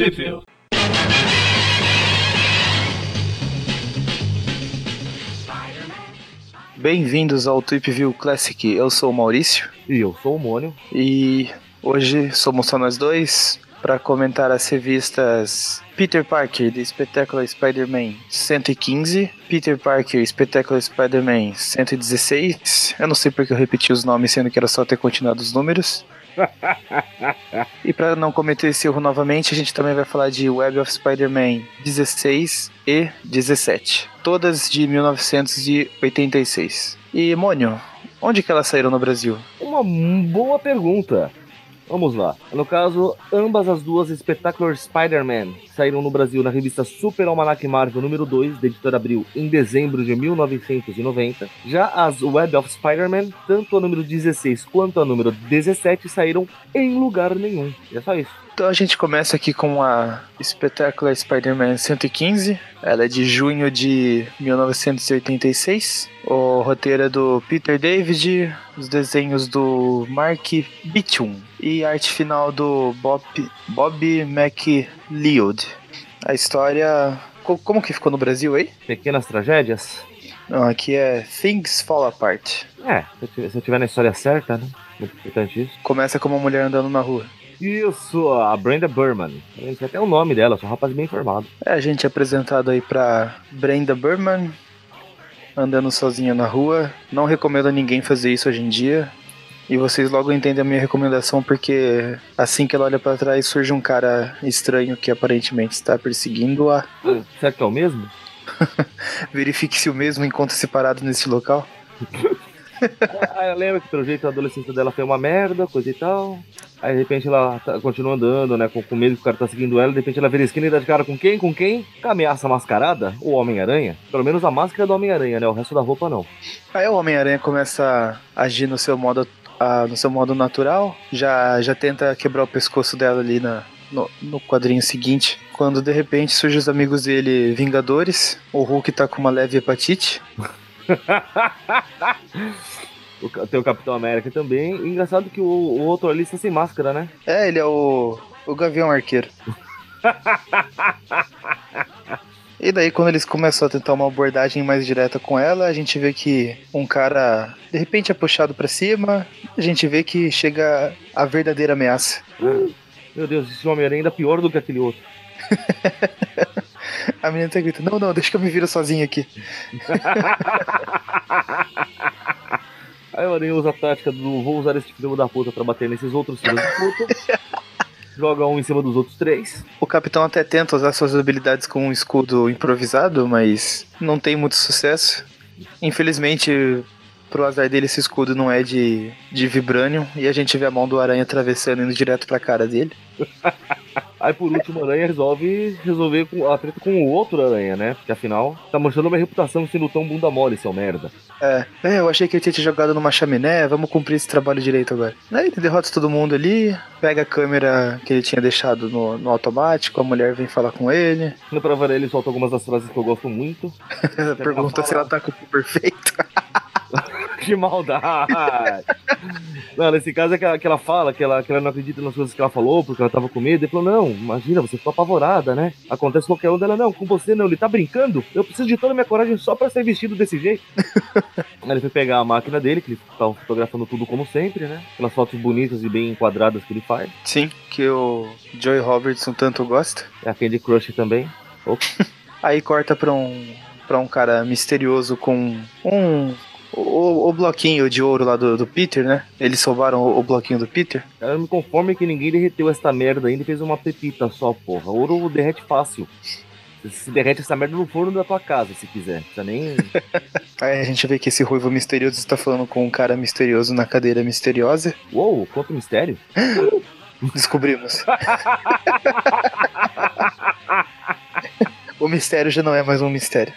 Sheffield. Bem-vindos ao Trip View Classic. Eu sou o Maurício E eu sou o Mônio. e hoje somos só nós dois para comentar as revistas Peter Parker The Spectacular Spider-Man 115, Peter Parker Spectacular Spider-Man 116. Eu não sei porque eu repeti os nomes, sendo que era só ter continuado os números. E para não cometer esse erro novamente, a gente também vai falar de Web of Spider-Man 16 e 17, todas de 1986. E Mônio, onde que elas saíram no Brasil? Uma boa pergunta. Vamos lá. No caso, ambas as duas Spectacular Spider-Man saíram no Brasil na revista Super Almanac Marvel número 2, da editora Abril, em dezembro de 1990. Já as Web of Spider-Man, tanto a número 16 quanto a número 17, saíram em lugar nenhum. E é só isso. Então a gente começa aqui com a Spectacular Spider-Man 115. Ela é de junho de 1986. O roteiro é do Peter David, os desenhos do Mark Bichum e a arte final do Bob, Bob McLeod. A história. co- Como que ficou no Brasil aí? Pequenas tragédias? Não, aqui é Things Fall Apart. É, se eu tiver- se eu tiver na história certa, né? Muito importante isso. Começa com uma mulher andando na rua. Isso, a Brenda Burman. Eu sei até o nome dela, sou um rapaz bem informado. É, a gente é apresentado aí pra Brenda Burman, andando sozinha na rua. Não recomendo a ninguém fazer isso hoje em dia. E vocês logo entendem a minha recomendação, porque assim que ela olha pra trás surge um cara estranho que aparentemente está perseguindo-a. Será que é o mesmo? Verifique se o mesmo encontra-se parado nesse local. Aí ela lembra que pelo jeito a adolescência dela foi uma merda, coisa e tal. Aí de repente ela tá- continua andando, né? Com, com medo que o cara tá seguindo ela. De repente ela vira a esquina e dá de cara com quem? Com quem? Com a ameaça mascarada? O Homem-Aranha? Pelo menos a máscara do Homem-Aranha, né? O resto da roupa não. Aí o Homem-Aranha começa a agir no seu modo, ah, no seu modo natural, já, já tenta quebrar o pescoço dela ali na, no, no quadrinho seguinte, quando de repente surgem os amigos dele Vingadores, o Hulk tá com uma leve hepatite, O tem o Capitão América também. E engraçado que o, o outro ali está sem máscara, né? é, ele é o, o Gavião Arqueiro. E daí, quando eles começam a tentar uma abordagem mais direta com ela, a gente vê que um cara de repente é puxado pra cima, a gente vê que chega a verdadeira ameaça. Meu Deus, esse Homem-Aranha ainda é pior do que aquele outro. A menina tá gritando, não, não, deixa que eu me viro sozinho aqui. Aí o Aranha usa a tática do vou usar esse filho da puta pra bater nesses outros filhos da puta. Joga um em cima dos outros três. O capitão até tenta usar suas habilidades com um escudo improvisado, mas não tem muito sucesso. Infelizmente, pro azar dele, esse escudo não é de, de vibranium e a gente vê a mão do aranha atravessando indo direto pra cara dele. Aí por último, o Aranha resolve resolver com a treta com o outro Aranha, né? Porque afinal, tá manchando minha reputação sendo tão bunda mole, seu merda. É, é, eu achei que ele tinha te jogado numa chaminé, vamos cumprir esse trabalho direito agora. Aí ele derrota todo mundo ali, pega a câmera que ele tinha deixado no, no automático, a mulher vem falar com ele, No pra variar, ele solta algumas das frases que eu gosto muito. pergunta se ela tá com o perfeito. que maldade! não, nesse caso é que ela, que ela fala que ela, que ela não acredita nas coisas que ela falou, porque ela tava com medo. Ele falou, não, imagina, você ficou apavorada, né? Acontece qualquer um dela, não, com você não, ele tá brincando? Eu preciso de toda a minha coragem só pra ser vestido desse jeito. Aí ele foi pegar a máquina dele, que ele tava fotografando tudo como sempre, né? Aquelas fotos bonitas e bem enquadradas que ele faz. Sim, que o Joey Robertson tanto gosta. É a Candy Crush também. Aí corta pra um, pra um cara misterioso com um. O, o bloquinho de ouro lá do, do Peter, né? Eles soubaram o, o bloquinho do Peter. Eu não me conformo que ninguém derreteu esta merda ainda e fez uma pepita só, porra. Ouro derrete fácil. Se derrete essa merda no forno da tua casa, se quiser. Precisa nem. Aí a gente vê que esse ruivo misterioso está falando com um cara misterioso na cadeira misteriosa. Uou, quanto mistério. Descobrimos. o mistério já não é mais um mistério.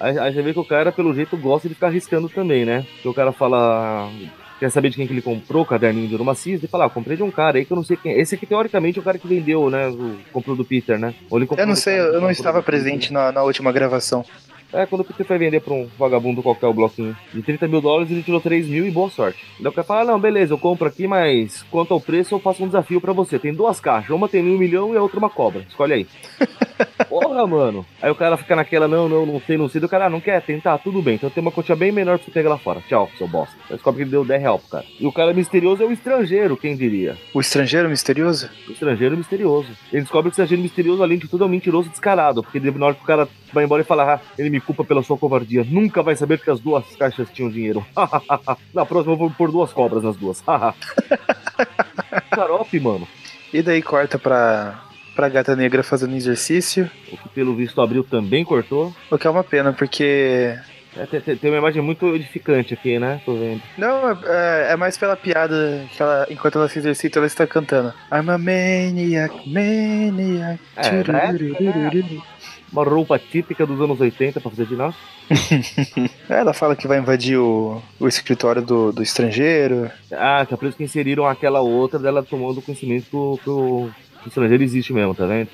Aí, aí você vê que o cara, pelo jeito, gosta de ficar arriscando também, né? Que o cara fala. Quer saber de quem que ele comprou o caderninho de Urumacista? Ele fala, ah, comprei de um cara aí que eu não sei quem. Esse aqui, teoricamente, é o cara que vendeu, né? O, comprou do Peter, né? Ou ele comprou Eu não sei, cara eu não estava presente na, na última gravação. É, quando o Peter foi vender pra um vagabundo qualquer o bloquinho de 30 mil dólares, ele tirou 3 mil e boa sorte. Daí o cara fala, ah, não, beleza, eu compro aqui, mas quanto ao preço eu faço um desafio pra você. Tem duas caixas, uma tem um milhão e a outra uma cobra. Escolhe aí. Porra, mano. Aí o cara fica naquela, não, não, não sei, não sei. Do cara, ah, não quer tentar? Tudo bem. Então tem uma quantia bem menor pra você pegar lá fora. Tchau, seu bosta. Aí descobre que ele deu 10 real pro cara. E o cara misterioso é o estrangeiro, quem diria? O estrangeiro misterioso? O estrangeiro misterioso. Ele descobre que o estrangeiro misterioso, além de tudo, é um mentiroso descarado. Porque na hora que o cara vai embora e fala, ah, ele me culpa pela sua covardia. Nunca vai saber que as duas caixas tinham dinheiro. na próxima eu vou pôr duas cobras nas duas. Xarope, mano. E daí corta pra, pra gata negra fazendo exercício. O que pelo visto abriu também cortou. O que é uma pena, porque. É, tem, tem- tem uma imagem muito edificante aqui, né? Tô vendo. Não, é, é mais pela piada que ela, enquanto ela se exercita, ela está cantando. I'm a maniac, maniac. É, né? Uma roupa típica dos anos 80 pra fazer ginástica. Ela fala que vai invadir o, o escritório do, do estrangeiro. Ah, que é por isso que inseriram aquela outra dela tomando conhecimento que o- que o que o estrangeiro existe mesmo, tá vendo?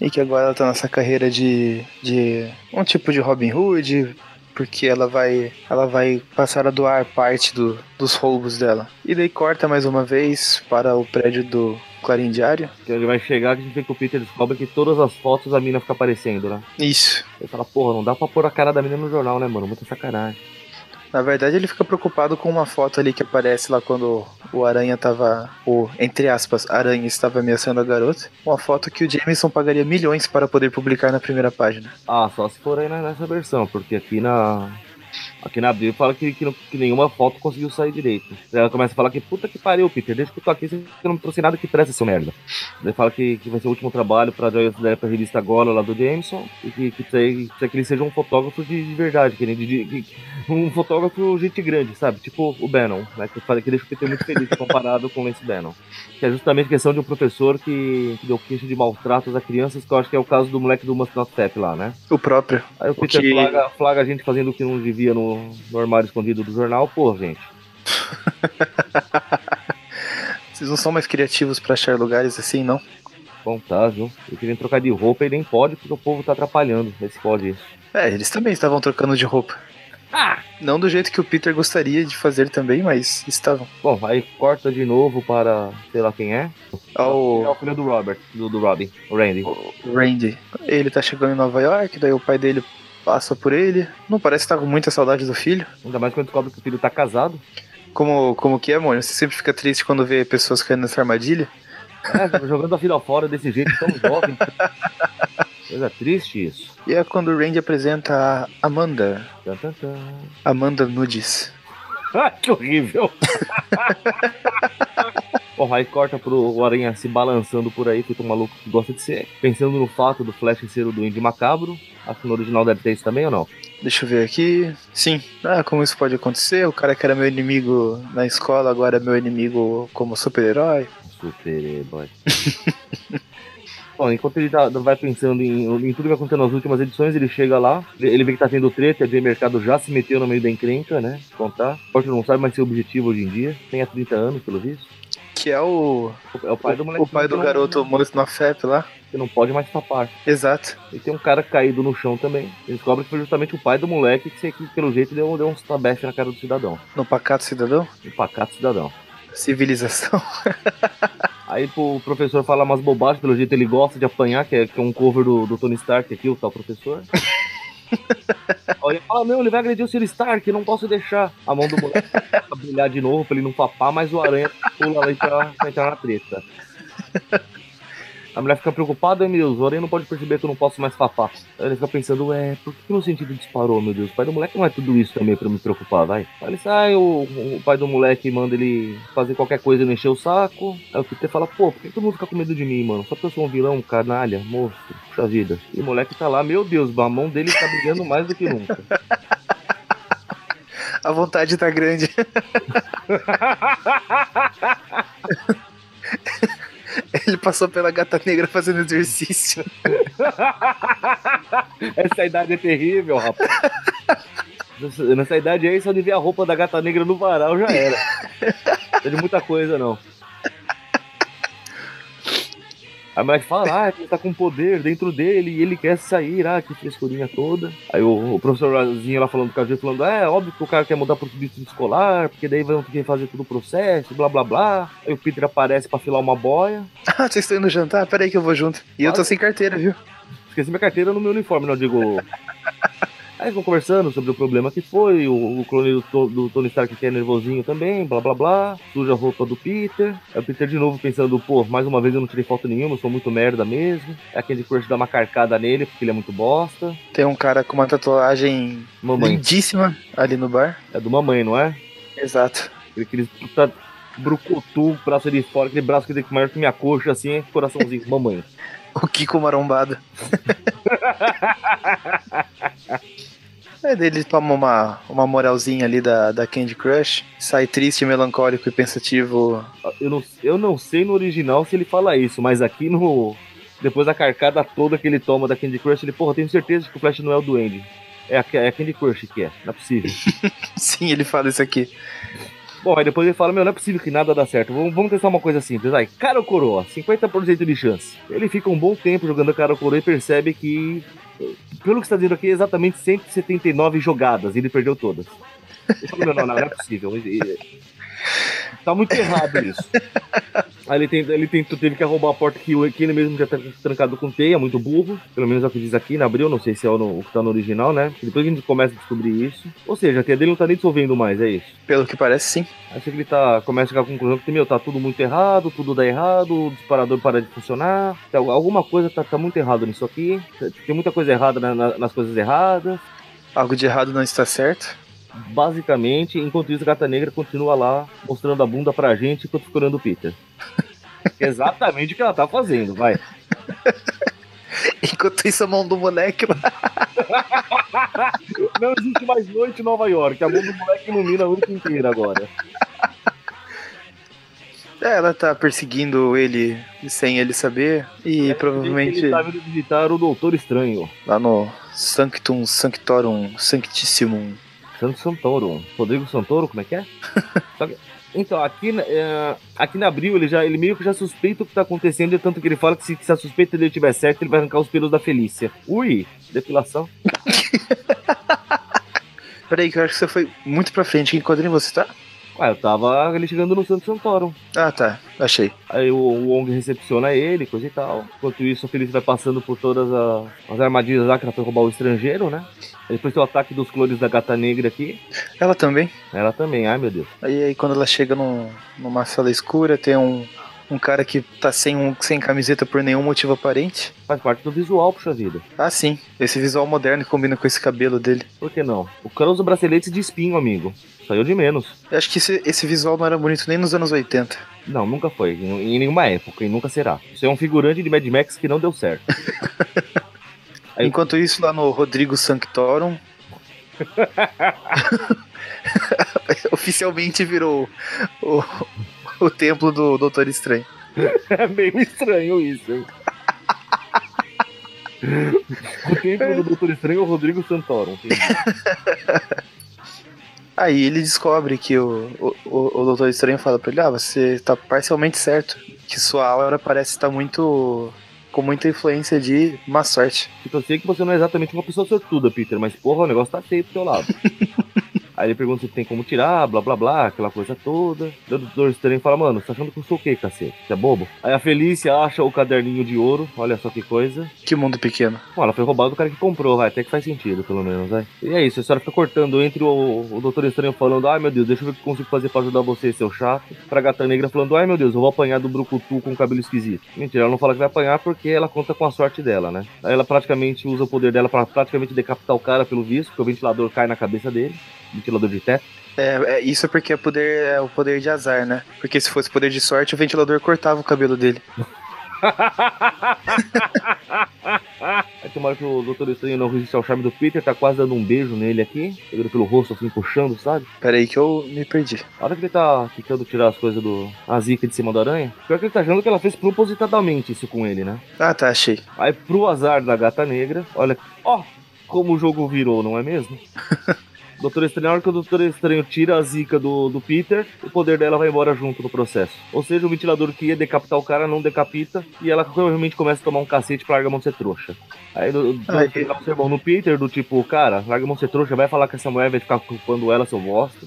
E que agora ela tá nessa carreira de, de um tipo de Robin Hood, porque ela vai ela vai passar a doar parte do- dos roubos dela. E daí corta mais uma vez para o prédio do Clarim Diário. Que ele vai chegar que a gente vê que o Peter descobre que todas as fotos a mina fica aparecendo, né? Isso. Ele fala, porra, não dá pra pôr a cara da menina no jornal, né, mano? Muita sacanagem. Na verdade, ele fica preocupado com uma foto ali que aparece lá quando o Aranha tava. O, entre aspas, Aranha estava ameaçando a garota. Uma foto que o Jameson pagaria milhões para poder publicar na primeira página. Ah, só se for aí nessa versão, porque aqui na. Aqui na Bíblia fala que, que, que nenhuma foto conseguiu sair direito. Ela começa a falar que puta que pariu, Peter, desde que eu tô aqui você não trouxe nada que presta, seu merda. Daí fala que, que vai ser o último trabalho pra, pra, revista agora lá do Jameson e que, que, precisa que ele seja um fotógrafo de, de verdade, que, de, de- que- um fotógrafo gente grande, sabe? Tipo o Bannon, né? Que, fala- que deixa o Peter muito feliz comparado com esse Bannon. Que é justamente questão de um professor que, que deu queixa de maltratos a crianças, que eu acho que é o caso do moleque do Must Not Step lá, né? O próprio. Aí o Peter que- flaga, flaga a gente fazendo o que não devia no, no armário escondido do jornal. Pô, gente. Vocês não são mais criativos para achar lugares assim, não? Bom, tá, viu? Eu queria trocar de roupa e nem pode porque o povo tá atrapalhando. Se pode isso. É, eles também estavam trocando de roupa. Ah! Não do jeito que o Peter gostaria de fazer também, mas estavam. Bom, aí corta de novo para sei lá quem é. É o Ao filho do Robert, do, do Robin, o Randy. Randy. Ele tá chegando em Nova York, daí o pai dele passa por ele. Não parece que tá com muita saudade do filho. Ainda mais quando descobre que o filho tá casado. Como, como que é, Mônio? Você sempre fica triste quando vê pessoas caindo nessa armadilha? É, jogando a filha fora desse jeito tão jovem. Coisa triste isso. E é quando o Randy apresenta a Amanda. Tan, tan, tan. Amanda Nudes. Ah, que horrível! Bom, aí corta pro Aranha se balançando por aí, feito um maluco que gosta de ser. Pensando no fato do Flash ser o Duende Macabro. Acho que no original deve ter isso também ou não? Deixa eu ver aqui. Sim. Ah, como isso pode acontecer? O cara que era meu inimigo na escola agora é meu inimigo como super-herói. Super-herói. Bom, enquanto ele tá- vai pensando em, em tudo que vai acontecendo nas últimas edições, ele chega lá, ele vê que tá tendo treta, o mercado já se meteu no meio da encrenca, né? Contar. Pode não sabe mais seu objetivo hoje em dia. Tem há 30 anos, pelo visto. Que é o. É o pai do moleque. O pai do garoto morto na FEP lá. Que não pode mais tapar. Exato. E tem um cara caído no chão também. Ele descobre que foi justamente o pai do moleque que, que pelo jeito, deu, deu uns na cara do cidadão. No Pacato Cidadão. Um pacato cidadão. Civilização. Aí pô, o professor fala umas bobagens, pelo jeito ele gosta de apanhar, que é, que é um cover do, do Tony Stark aqui, o tal professor. Aí ele fala, não, ele vai agredir o Sr. Stark, não posso deixar. A mão do moleque brilhar de novo pra ele não papar, mas o aranha pula lá pra entrar na treta. A mulher fica preocupada, meu Deus, o aranha não pode perceber que eu não posso mais papar. Aí ele fica pensando, ué, por que meu sentido disparou, meu Deus? O pai do moleque não é tudo isso também pra me preocupar, vai. Aí ele sai, o, o pai do moleque manda ele fazer qualquer coisa e não encher o saco. Aí o Peter fala, pô, por que todo mundo fica com medo de mim, mano? Só porque eu sou um vilão, um canalha, monstro, puxa vida. E o moleque tá lá, meu Deus, a mão dele tá brilhando mais do que nunca. A vontade tá grande. Ele passou pela gata negra fazendo exercício. Essa idade é terrível, rapaz. Nessa- idade aí, só de ver a roupa da gata negra no varal já era. Não de muita coisa, não. O moleque fala, ah, ele tá com poder dentro dele e ele quer sair, ah, que frescurinha toda. Aí o, o professorzinho lá falando do Caju, falando, é, óbvio que o cara quer mudar pro distrito escolar, porque daí vão ter que fazer todo o processo, blá blá blá. Aí o Peter aparece pra filar uma boia. Ah, vocês estão indo jantar? Peraí que eu vou junto. E eu tô sem carteira, viu? Esqueci minha carteira no meu uniforme, não digo. Aí vão conversando sobre o problema que foi, o, o clone do, do Tony Stark que é nervosinho também, blá blá blá, suja a roupa do Peter. Aí o Peter de novo pensando, pô, mais uma vez eu não tirei foto nenhuma, eu sou muito merda mesmo. Aí aquele Crush dá uma carcada nele, porque ele é muito bosta. Tem um cara com uma tatuagem Mamãe, lindíssima ali no bar. é do mamãe, não é? Exato. Aquele puta brucutu, braço de fora, aquele braço que tem maior que minha coxa, assim, coraçãozinho, mamãe. O Kiko marombado. É dele toma uma, uma moralzinha ali da, da Candy Crush, sai triste, melancólico e pensativo. Eu não, eu não sei no original se ele fala isso, mas aqui no. Depois da carcada toda que ele toma da Candy Crush, ele, porra, tenho certeza que o Flash não é o Duende. É a, é a Candy Crush que é, não é possível. Sim, ele fala isso aqui. Bom, aí depois ele fala, meu, não é possível que nada dá certo. Vamos, vamos testar uma coisa simples. Aí, cara ou coroa, 50% de chance. Ele fica um bom tempo jogando cara ou coroa e percebe que, pelo que está dizendo aqui, é exatamente 179 jogadas. E ele perdeu todas. Ele falou, meu, não, não, não é possível. Tá muito errado isso. Aí ele, tem, ele tentou, teve que arrombar a porta que, que ele mesmo já tá trancado com teia, muito burro. Pelo menos é o que diz aqui, na abril, não sei se é o, no- o que tá no original, né? Depois a gente começa a descobrir isso. Ou seja, a teia dele não tá nem dissolvendo mais, é isso. Pelo que parece, sim. Aí chega ele tá, começa a chegar à conclusão que, meu, tá tudo muito errado, tudo dá errado, o disparador para de funcionar, então, alguma coisa tá, tá muito errado nisso aqui, tem muita coisa errada na- na- nas coisas erradas. Algo de errado não está certo. Basicamente, enquanto isso, a Gata Negra continua lá, mostrando a bunda pra gente enquanto olhando o Peter. Exatamente o que ela tá fazendo, vai. Enquanto isso, a mão do moleque lá. Não existe mais noite em Nova York, a mão do moleque ilumina a noite inteira agora. É, ela tá perseguindo ele sem ele saber. E provavelmente Ele tá vindo visitar o Doutor Estranho. lá no Sanctum Sanctorum Sanctissimum. Santo Santoro. Rodrigo Santoro, como é que é? Então, aqui, é, aqui na Abril, ele, já, ele meio que já suspeita o que tá acontecendo, tanto que ele fala que se, se a suspeita dele tiver certo, ele vai arrancar os pelos da Felícia. Ui, depilação. Peraí, que eu acho que você foi muito pra frente. Em que quadrinho você tá? Ah, eu tava ele chegando no Santo Santoro. Ah, tá. Achei. Aí o, o Wong recepciona ele, coisa e tal. Enquanto isso, a Felícia vai passando por todas a- as armadilhas lá que ela foi roubar o estrangeiro, né? Depois tem o ataque dos clones da gata negra aqui. Ela também. Ela também, ai meu Deus. Aí, aí quando ela chega num- numa sala escura, tem um, um cara que tá sem, um, sem camiseta por nenhum motivo aparente. Faz parte do visual, puxa vida. Ah, sim. Esse visual moderno combina com esse cabelo dele. Por que não? O cara usa braceletes de espinho, amigo. Saiu de menos. Eu acho que esse, esse visual não era bonito nem nos anos 80. Não, nunca foi. Em, em nenhuma época, e nunca será. Isso é um figurante de Mad Max que não deu certo. Aí- Enquanto isso, lá no Rodrigo Sanctorum. oficialmente virou o, o templo do Doutor Estranho. É meio estranho isso, hein? o templo do Doutor Estranho é o Rodrigo entendi. Aí ele descobre que o, o, o o Doutor Estranho fala pra ele: Ah, você tá parcialmente certo. Que sua aura parece estar muito. Com muita influência de má sorte. Tipo, eu sei que você não é exatamente uma pessoa sortuda, Peter, mas porra, o negócio tá feio pro teu lado. Aí ele pergunta se tem como tirar, blá blá blá, aquela coisa toda. O doutor estranho fala, mano, você tá achando que eu sou o quê, cacete? Você é bobo? Aí a Felícia acha o caderninho de ouro, olha só que coisa. Que mundo pequeno. Bom, ela foi roubada do cara que comprou, vai, até que faz sentido, pelo menos, vai. E é isso, a história fica cortando entre o, o Doutor Estranho falando, ai meu Deus, deixa eu ver o que consigo fazer pra ajudar você, seu chato. Pra Gata Negra falando, ai meu Deus, eu vou apanhar do Brucutu com cabelo esquisito. Mentira, ela não fala que vai apanhar porque ela conta com a sorte dela, né? Aí ela praticamente usa o poder dela pra praticamente decapitar o cara pelo visto, porque o ventilador cai na cabeça dele, ventilador de teto. É, é, isso é porque é, poder, é o poder de azar, né? Porque se fosse poder de sorte, o ventilador cortava o cabelo dele. Aí uma hora que o Doutor Estranho não resiste ao charme do Peter, tá quase dando um beijo nele aqui, pegando pelo rosto assim, puxando, sabe? Pera aí que eu me perdi. A hora que ele tá tentando tirar as coisas do. a zica de cima da aranha, pior que ele tá achando que ela fez propositadamente isso com ele, né? Ah, tá, achei. Aí pro azar da gata negra, olha, ó, como o jogo virou, não é mesmo? Doutor Estranho, na hora que o Doutor Estranho tira a zica do, do Peter, o poder dela vai embora junto no processo. Ou seja, o ventilador que ia decapitar o cara não decapita e ela provavelmente começa a tomar um cacete pra larga a mão de ser trouxa. Aí do, do, Ai. dá um sermão no Peter, do tipo, cara, larga a mão de ser trouxa, vai falar que essa mulher vai ficar culpando ela, seu bosta.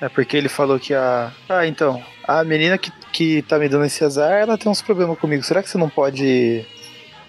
É porque ele falou que a. Ah, então. A menina que, que tá me dando esse azar, ela tem uns problemas comigo. Será que você não pode.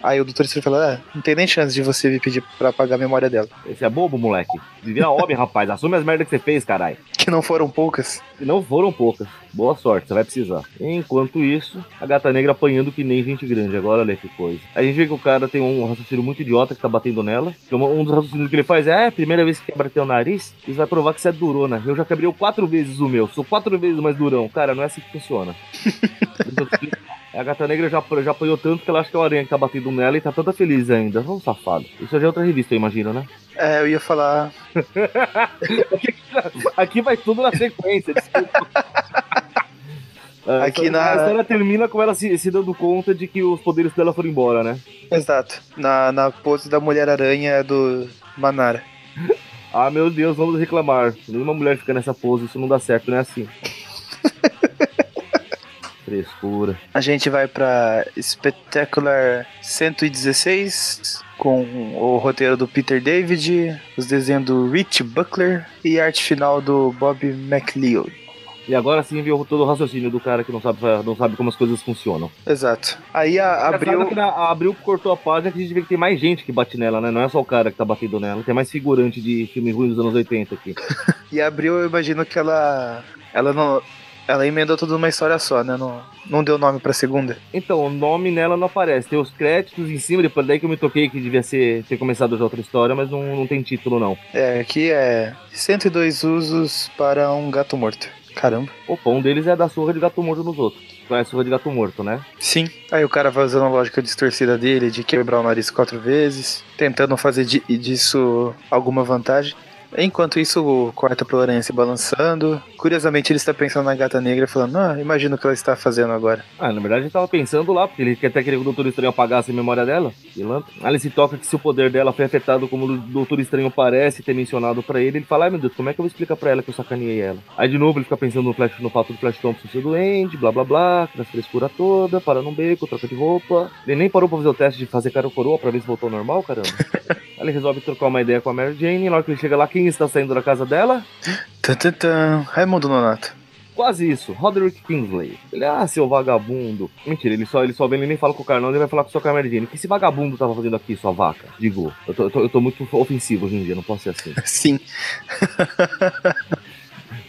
Aí o doutor Estranho falou: Ah, não tem nem chance de você me pedir pra apagar a memória dela. Esse é bobo, moleque. Vira homem, rapaz. Assume as merdas que você fez, caralho. Que não foram poucas. E não foram poucas. Boa sorte, você vai precisar. Enquanto isso, a gata negra apanhando que nem gente grande. Agora olha que coisa. A gente vê que o cara tem um raciocínio muito idiota que tá batendo nela. Que um dos raciocínios que ele faz é: é, primeira vez que quebra teu nariz, isso vai provar que você é durona. Eu já quebrei quatro vezes o meu, sou quatro vezes mais durão. Cara, não é assim que funciona. A gata negra já, já apanhou tanto que ela acha que é o aranha que tá batendo nela e tá toda feliz ainda. Vamos safado. Isso já é outra revista, eu imagino, né? É, eu ia falar. Aqui vai tudo na sequência, desculpa. Aqui a na- história termina com ela se, se dando conta de que os poderes dela foram embora, né? Exato. Na, na pose da Mulher-Aranha do Manara. Ah, meu Deus, vamos reclamar. Nenhuma mulher fica nessa pose, isso não dá certo, não é assim. Frescura. A gente vai pra Spectacular 116 com o roteiro do Peter David, os desenhos do Rich Buckler e a arte final do Bob McLeod. E agora sim viu todo o raciocínio do cara que não sabe, não sabe como as coisas funcionam. Exato. Aí a, Abriu... abriu. Que na, a Abril cortou a página que a gente vê que tem mais gente que bate nela, né? Não é só o cara que tá batendo nela, tem mais figurante de filme ruim dos anos 80 aqui. E abriu, eu imagino que ela. Ela não. Ela emendou tudo numa história só, né? Não, não deu nome pra segunda. Então, o nome nela não aparece. Tem os créditos em cima, depois daí que eu me toquei que devia ser, ter começado já outra história, mas não, não tem título, não. É, aqui é 102 usos para um gato morto. Caramba. Opa, um deles é da surra de gato morto nos outros. Conhece surra de gato morto, né? Sim. Aí o cara vai usando a lógica distorcida dele de quebrar o nariz quatro vezes, tentando fazer di- disso alguma vantagem. Enquanto isso, corta pro se balançando. Curiosamente, ele está pensando na gata negra, falando: Ah, imagina o que ela está fazendo agora. Ah, na verdade ele tava pensando lá, porque ele quer até querer que o Doutor Estranho apagasse a memória dela. Pilantra. Aí ele se toca que se o poder dela foi afetado como o Doutor Estranho parece ter mencionado pra ele, ele fala, ai meu Deus, como é que eu vou explicar pra ela que eu sacaneei ela? Aí de novo ele fica pensando no, flash, no fato do Flash Thompson ser doente, blá blá blá, aquela frescura toda, para num beco, troca de roupa. Ele nem parou pra fazer o teste de fazer cara ou coroa pra ver se voltou ao normal, caramba. Aí ele resolve trocar uma ideia com a Mary Jane, e na hora que ele chega lá, quem está saindo da casa dela? Raimundo Nonato. Quase isso, Roderick Kingsley. Ele, ah, seu vagabundo. Mentira, ele só, ele só vem, ele nem fala com o cara, não, ele vai falar com o seu. O que esse vagabundo tava fazendo aqui, sua vaca? Digo, eu tô, eu tô, eu tô muito ofensivo hoje em dia, não posso ser assim. Sim.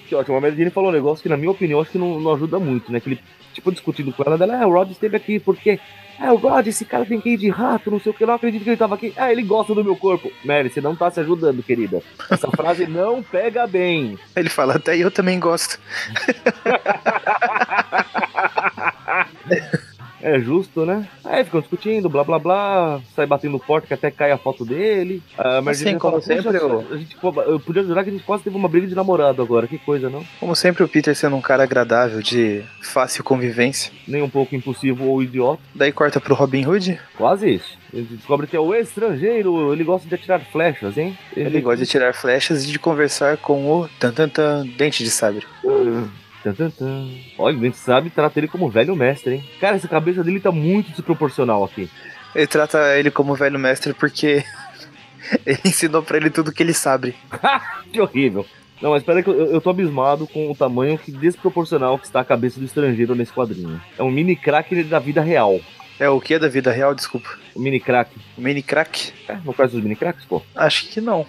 Que ótimo, a Jane falou um negócio que, na minha opinião, acho que não, não ajuda muito, né? Que ele, tipo, discutindo com ela, dela, ah, o Rod esteve aqui porque. Ah, o Rod, esse cara tem que ir de rato, não sei o que, não acredito que ele tava aqui. Ah, ele gosta do meu corpo. Mary, você não tá se ajudando, querida. Essa frase não pega bem. Ele fala: Até eu também gosto. É justo, né? Aí ficam discutindo, blá blá blá, sai batendo porta que até cai a foto dele. A Assim, como fala, sempre, "Poxa, eu- a gente, eu podia jurar que a gente quase teve uma briga de namorado agora, que coisa, não? Como sempre, o Peter sendo um cara agradável, de fácil convivência. Nem um pouco impulsivo ou idiota. Daí corta pro Robin Hood. Quase isso. Ele descobre que é o estrangeiro, ele gosta de atirar flechas, hein? Ele gosta de tirar flechas e de conversar com o tan, tan, tan, dente de sabre. Tan, tan, tan. Olha, o Dente sabe trata ele como velho mestre, hein? Cara, essa cabeça dele tá muito desproporcional aqui. Ele trata ele como velho mestre porque ele ensinou pra ele tudo que ele sabe. Que horrível. Não, mas espera que eu, eu tô abismado com o tamanho que desproporcional que está a cabeça do estrangeiro nesse quadrinho. É um mini crack da vida real. É o que da vida real, desculpa. O mini crack. O mini crack? É, não conhece os mini cracks, pô? Acho que não.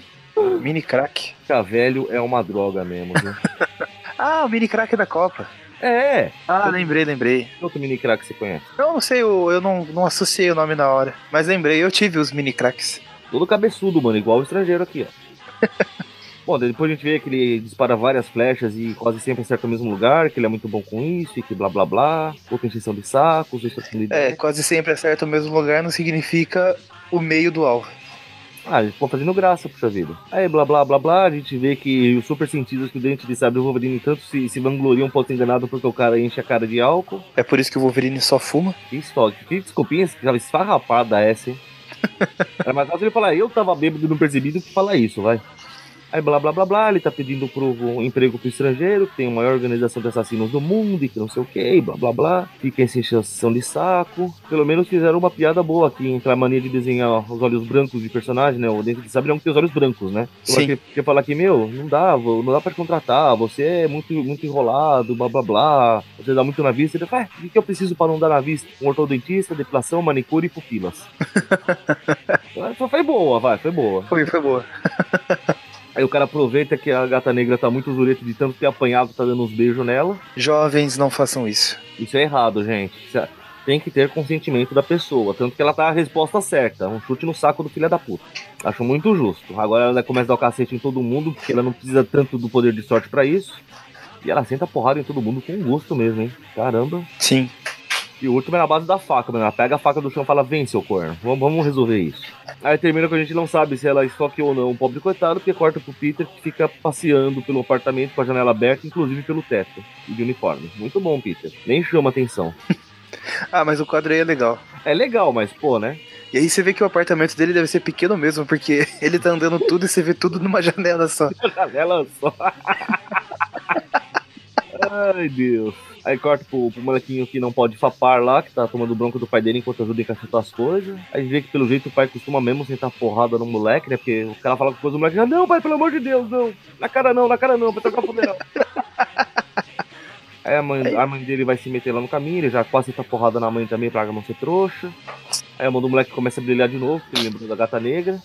Mini crack. Ficar velho é uma droga mesmo, viu? Ah, o mini crack da Copa. é, Ah, lembrei, lembrei. que outro mini crack você conhece? Eu não sei, eu, eu não, não associei o nome na hora. Mas lembrei, eu tive os mini cracks. Todo cabeçudo, mano, igual o estrangeiro aqui, ó. Bom, depois a gente vê que ele dispara várias flechas e quase sempre acerta o mesmo lugar, que ele é muito bom com isso e que blá blá blá, outra encheção de sacos, outra É, quase sempre acerta o mesmo lugar, não significa o meio do alvo. Ah, eles ficam fazendo graça, puxa vida. Aí, blá blá blá blá, a gente vê que os super cientistas que o Dente de Sabre e o Wolverine tanto se, se vangloriam um pouco enganado porque o cara enche a cara de álcool. É por isso que o Wolverine só fuma. Que história, que desculpinha essa esfarrapada essa, hein? Era mais fácil ele falar, eu tava bêbado e não percebi do que falar isso, vai. Aí blá blá blá blá, ele tá pedindo pro um emprego pro estrangeiro, que tem a maior organização de assassinos do mundo e que não sei o que, blá blá blá. Fica em sensação de saco. Pelo menos fizeram uma piada boa aqui, entre a mania de desenhar os olhos brancos de personagem, né? O Dente de Sabre é que tem os olhos brancos, né? Sim. Quer, quer falar que, meu, não dá, não dá pra te contratar, você é muito, muito enrolado, blá blá blá, você dá muito na vista. Ele fala, "Ah, o que que eu preciso pra não dar na vista? Um ortodontista, depilação, manicure e pupilas. Foi- foi boa, vai, foi boa. Foi, foi boa. Aí o cara aproveita que a gata negra tá muito zureta de tanto ter apanhado, tá dando uns beijos nela. Jovens, não façam isso. Isso é errado, gente. É- Tem que ter consentimento da pessoa. Tanto que ela tá a resposta certa. Um chute no saco do filho da puta. Acho muito justo. Agora ela começa a dar o cacete em todo mundo, porque ela não precisa tanto do poder de sorte pra isso. E ela senta porrada em todo mundo com gosto mesmo, hein? Caramba. Sim. E o último é na base da faca, mano. Ela pega a faca do chão e fala, vem, seu corno. Vamos, vamos resolver isso. Aí termina que a gente não sabe se ela esfaqueou ou não o pobre coitado, porque corta pro Peter que fica passeando pelo apartamento com a janela aberta, inclusive pelo teto e de uniforme. Muito bom, Peter. Nem chama atenção. Ah, mas o quadro aí é legal. É legal, mas, pô, né? E aí você vê que o apartamento dele deve ser pequeno mesmo, porque ele tá andando tudo e você vê tudo numa janela só. Janela só. Ai, Deus. Aí corta pro, pro molequinho que não pode fapar lá, que tá tomando bronca do pai dele enquanto ajuda a encaixotar as coisas. Aí vê que pelo jeito o pai costuma mesmo sentar porrada no moleque, né? Porque o cara fala com coisa, o moleque já, não, pai, pelo amor de Deus, não. Na cara não, na cara não, vai tocar poder não. Aí a mãe, a mãe dele vai se meter lá no caminho, ele já quase senta porrada na mãe também pra não ser trouxa. Aí a mão do moleque começa a brilhar de novo, porque ele lembrou da gata negra.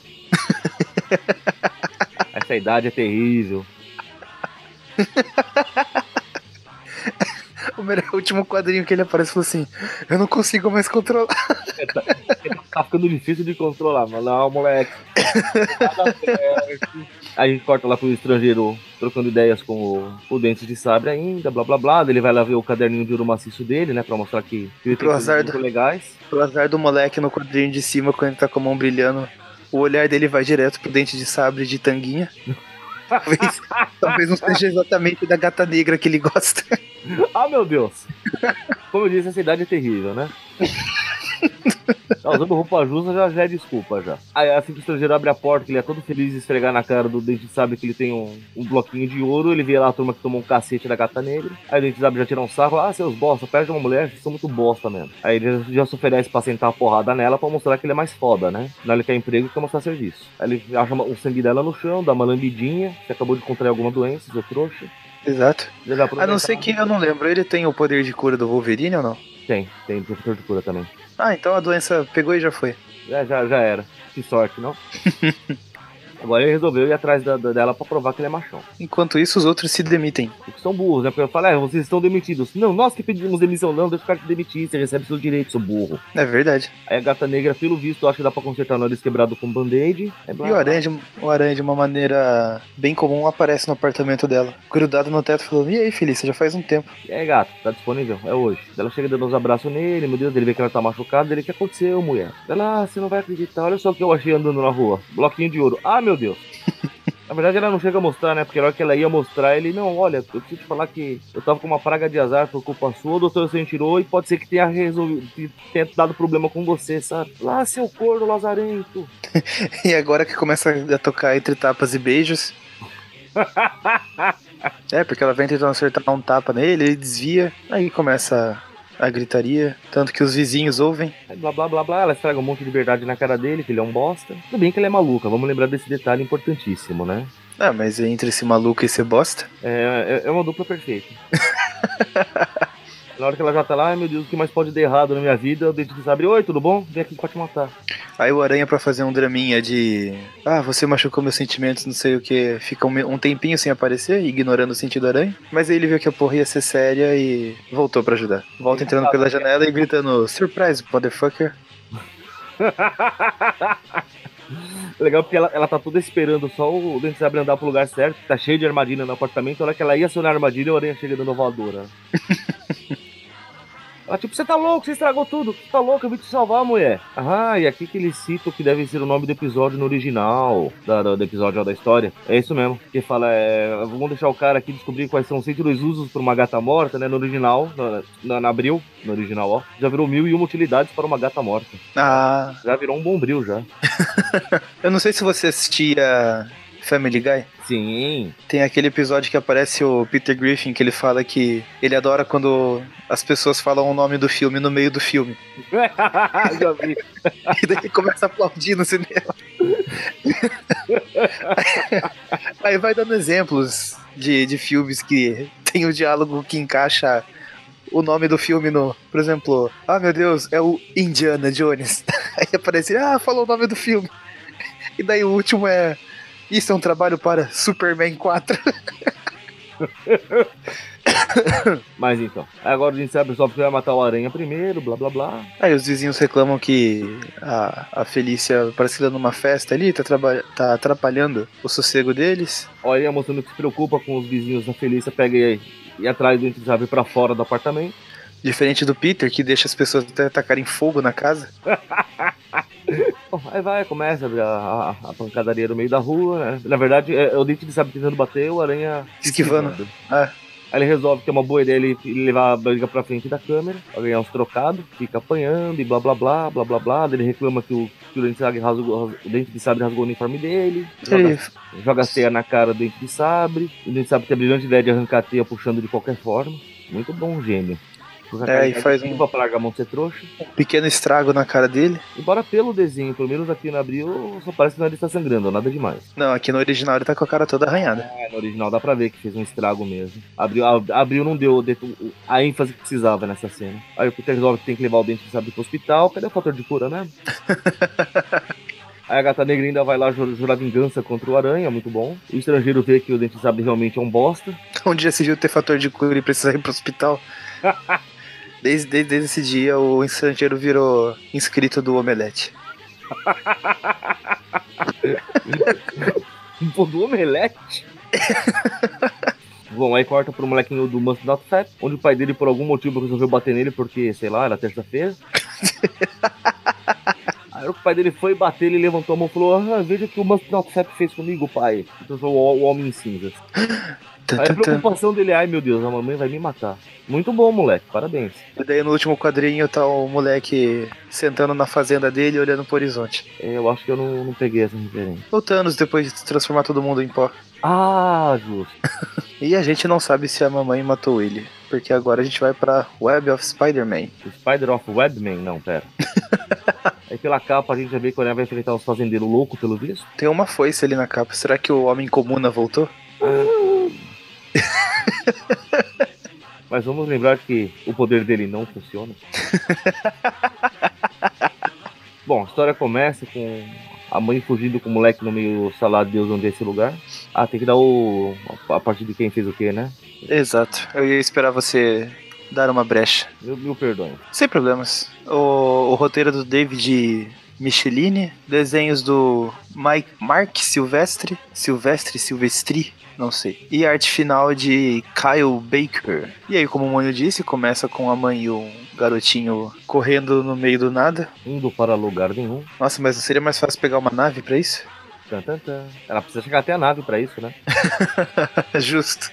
Essa idade é terrível. O melhor o último quadrinho que ele aparece falou assim: Eu não consigo mais controlar. tá ficando difícil de controlar, mas não, moleque. Nada certo. Aí a gente corta lá pro estrangeiro trocando ideias com o, o Dente de Sabre ainda, blá blá blá. Ele vai lá ver o caderninho de ouro maciço dele, né? Pra mostrar que ele tem coisas muito do- legais. Pro azar do moleque no quadrinho de cima, quando ele tá com a mão brilhando, o olhar dele vai direto pro dente de sabre de tanguinha. Talvez, talvez não seja exatamente da gata negra que ele gosta. Ah, meu Deus! Como eu disse, essa idade é terrível, né? Tá usando roupa justa já, já é desculpa já. Aí assim que o estrangeiro abre a porta, que ele é todo feliz de esfregar na cara do Dente Sabe que ele tem um, um bloquinho de ouro, ele vê lá a turma que tomou um cacete da gata negra. Aí o Dente Sabe já tira um saco, ah, seus bosta, perde uma mulher, vocês são muito bosta mesmo. Aí ele já, se oferece pra sentar a porrada nela pra mostrar que ele é mais foda, né? Não ele quer emprego e quer mostrar serviço. Aí ele acha o sangue dela no chão, dá uma lambidinha, você acabou de contrair alguma doença, seu trouxa. Exato. A não ser que eu não lembro, ele tem o poder de cura do Wolverine ou não? Tem, tem professor de cura também. Ah, então a doença pegou e já foi. Já, já, já era. Que sorte, não? Agora ele resolveu ir atrás da- da- dela pra provar que ele é machão. Enquanto isso, os outros se demitem. Porque são burros, né? Porque eu falo, é, vocês estão demitidos. Não, nós que pedimos demissão, não, deixa o cara te demitir, você recebe seus direitos, seu burro. É verdade. Aí a gata negra, pelo visto, acha que dá pra consertar o nariz quebrado com band-aid. Blá, E o aranha, de, o aranha, de uma maneira bem comum, aparece no apartamento dela, grudado no teto, falando: E aí, Felícia, já faz um tempo. E aí, gato, tá disponível? É hoje. Ela chega dando uns abraços nele, meu Deus, ele vê que ela tá machucada, ele, o que aconteceu, mulher? Ela, ah, você não vai acreditar, olha só o que eu achei andando na rua. Bloquinho de ouro. Ah, meu Deus. Na verdade, ela não chega a mostrar, né? Porque na hora que ela ia mostrar, ele, não, olha, eu preciso te falar que eu tava com uma praga de azar por culpa sua, o doutor você tirou e pode ser que tenha resolvido, tenha dado problema com você, sabe? Lá, seu corno lazarento. E agora que começa a tocar entre tapas e beijos. é, porque ela vem tentando acertar um tapa nele, ele desvia, aí começa a gritaria, tanto que os vizinhos ouvem. Blá blá blá blá, ela estraga um monte de verdade na cara dele, que ele é um bosta. Tudo bem que ele é maluca, vamos lembrar desse detalhe importantíssimo, né? Ah, mas entre esse maluco e esse bosta, É, é, é uma dupla perfeita. Na hora que ela já tá lá, ai meu Deus, o que mais pode dar errado na minha vida? O dente de sabre, oi, tudo bom? Vem aqui pra te matar. Aí o Aranha, pra fazer um draminha de. Ah, você machucou meus sentimentos, não sei o que. Fica um, um tempinho sem aparecer, ignorando o sentido aranha. Mas aí ele viu que a porra ia ser séria e voltou pra ajudar. Volta entrando pela janela e gritando: Surprise, motherfucker. Legal porque ela, ela tá toda esperando só o dente de sabre andar pro lugar certo, tá cheio de armadilha no apartamento. Na hora que ela ia acionar a armadilha, o aranha chega dando voadora. Ela, tipo, você tá louco, você estragou tudo. Você tá louco, eu vim te salvar, mulher. Ah, e aqui que ele cita o que deve ser o nome do episódio no original, da, da- do episódio da história. É isso mesmo. Que fala, é, vamos deixar o cara aqui descobrir quais são os 102 usos pra uma gata morta, né? No original, na, na, na Abril, no original, ó. Já virou mil e uma utilidades para uma gata morta. Ah, Já virou um bombril já. eu não sei se você assistia Family Guy? Sim. Tem aquele episódio que aparece o Peter Griffin que ele fala que ele adora quando as pessoas falam o nome do filme no meio do filme. Já vi. E daí ele começa a aplaudir no cinema. Aí vai dando exemplos de, de filmes que tem o diálogo que encaixa o nome do filme no. Por exemplo, ah meu Deus, é o Indiana Jones. Aí aparece, ah, falou o nome do filme. E daí o último é. Isso é um trabalho para Superman 4. Mas então, agora a gente sabe só que vai matar o Aranha primeiro, blá blá blá. Aí os vizinhos reclamam que a, a Felícia parece que tá numa festa ali, tá, tá atrapalhando o sossego deles. Olha, mostrando que se preocupa com os vizinhos da Felícia, pega e, e atrai o Dente de Sabre pra fora do apartamento. Diferente do Peter, que deixa as pessoas até tacarem fogo na casa. Bom, aí vai, começa a, a, a pancadaria no meio da rua, né? Na verdade, é, é o Dente de Sabre tentando bater, o Aranha Esquivando. Ah. Aí ele resolve que é uma boa ideia ele levar a briga pra frente da câmera, pra ganhar uns trocados, fica apanhando e blá blá blá, blá blá blá. Ele reclama que o, que o Dente de Sabre rasgou, o Dente de Sabre rasgou o uniforme dele, Ele, joga, joga a teia na cara do Dente de Sabre. O Dente de Sabre tem a brilhante ideia de arrancar a teia puxando de qualquer forma. Muito bom, gênio. É, e faz um- pra Largamão ser trouxa. pequeno estrago na cara dele. Embora pelo desenho, pelo menos aqui no Abril, só parece que o nariz tá sangrando, nada demais. Não, aqui no original ele tá com a cara toda arranhada. É, no original dá pra ver que fez um estrago mesmo. Abril, Abril não deu de- a ênfase que precisava nessa cena. Aí o Peter resolve que tem que levar o dente de sabre pro hospital. Cadê o fator de cura, né? Aí a gata negra ainda vai lá jur- jurar vingança contra o aranha, muito bom. O estrangeiro vê que o dente de sabre realmente é um bosta. Um dia decidiu ter fator de cura e precisar ir pro hospital. Desde, desde, desde esse dia, o estrangeiro virou inscrito do Omelete. Pão do omelete. Bom, aí corta pro molequinho do Must Not Fat, onde o pai dele, por algum motivo, resolveu bater nele porque, sei lá, era terça-feira. Aí o pai dele foi bater, ele levantou a mão e falou: Ah, veja o que o Must Not Fat fez comigo, pai. Então o, o homem em cinzas. Tan, Aí a tan, tan. preocupação dele, ai meu Deus, a mamãe vai me matar. Muito bom, moleque, parabéns. E daí no último quadrinho tá o moleque sentando na fazenda dele olhando pro horizonte. É, Eu acho que eu não, não peguei essa referência. O Thanos depois de transformar todo mundo em pó. Ah, justo. E a gente não sabe se a mamãe matou ele. Porque agora a gente vai pra Web of Spider-Man. Spider of Webman, não, pera. Aí pela capa a gente já vê que o Aranha vai enfrentar os fazendeiros loucos, pelo visto. Tem uma foice ali na capa. Será que o Homem Comuna voltou? Mas vamos lembrar que o poder dele não funciona. Bom, a história começa com a mãe fugindo com o moleque no meio salado Deus onde é esse lugar. Ah, tem que dar o. a partir de quem fez o quê, né? Exato. Eu ia esperar você dar uma brecha. Mil, mil perdões. Sem problemas. O, o roteiro do David Michelini, desenhos do Mike, Mark Silvestre, Silvestre, Silvestri, não sei. E arte final de Kyle Baker. E aí, como o Mônio disse, começa com a mãe e um garotinho correndo no meio do nada. Indo para lugar nenhum. Nossa, mas não seria mais fácil pegar uma nave pra isso? Ela precisa chegar até a nave pra isso, né? Justo.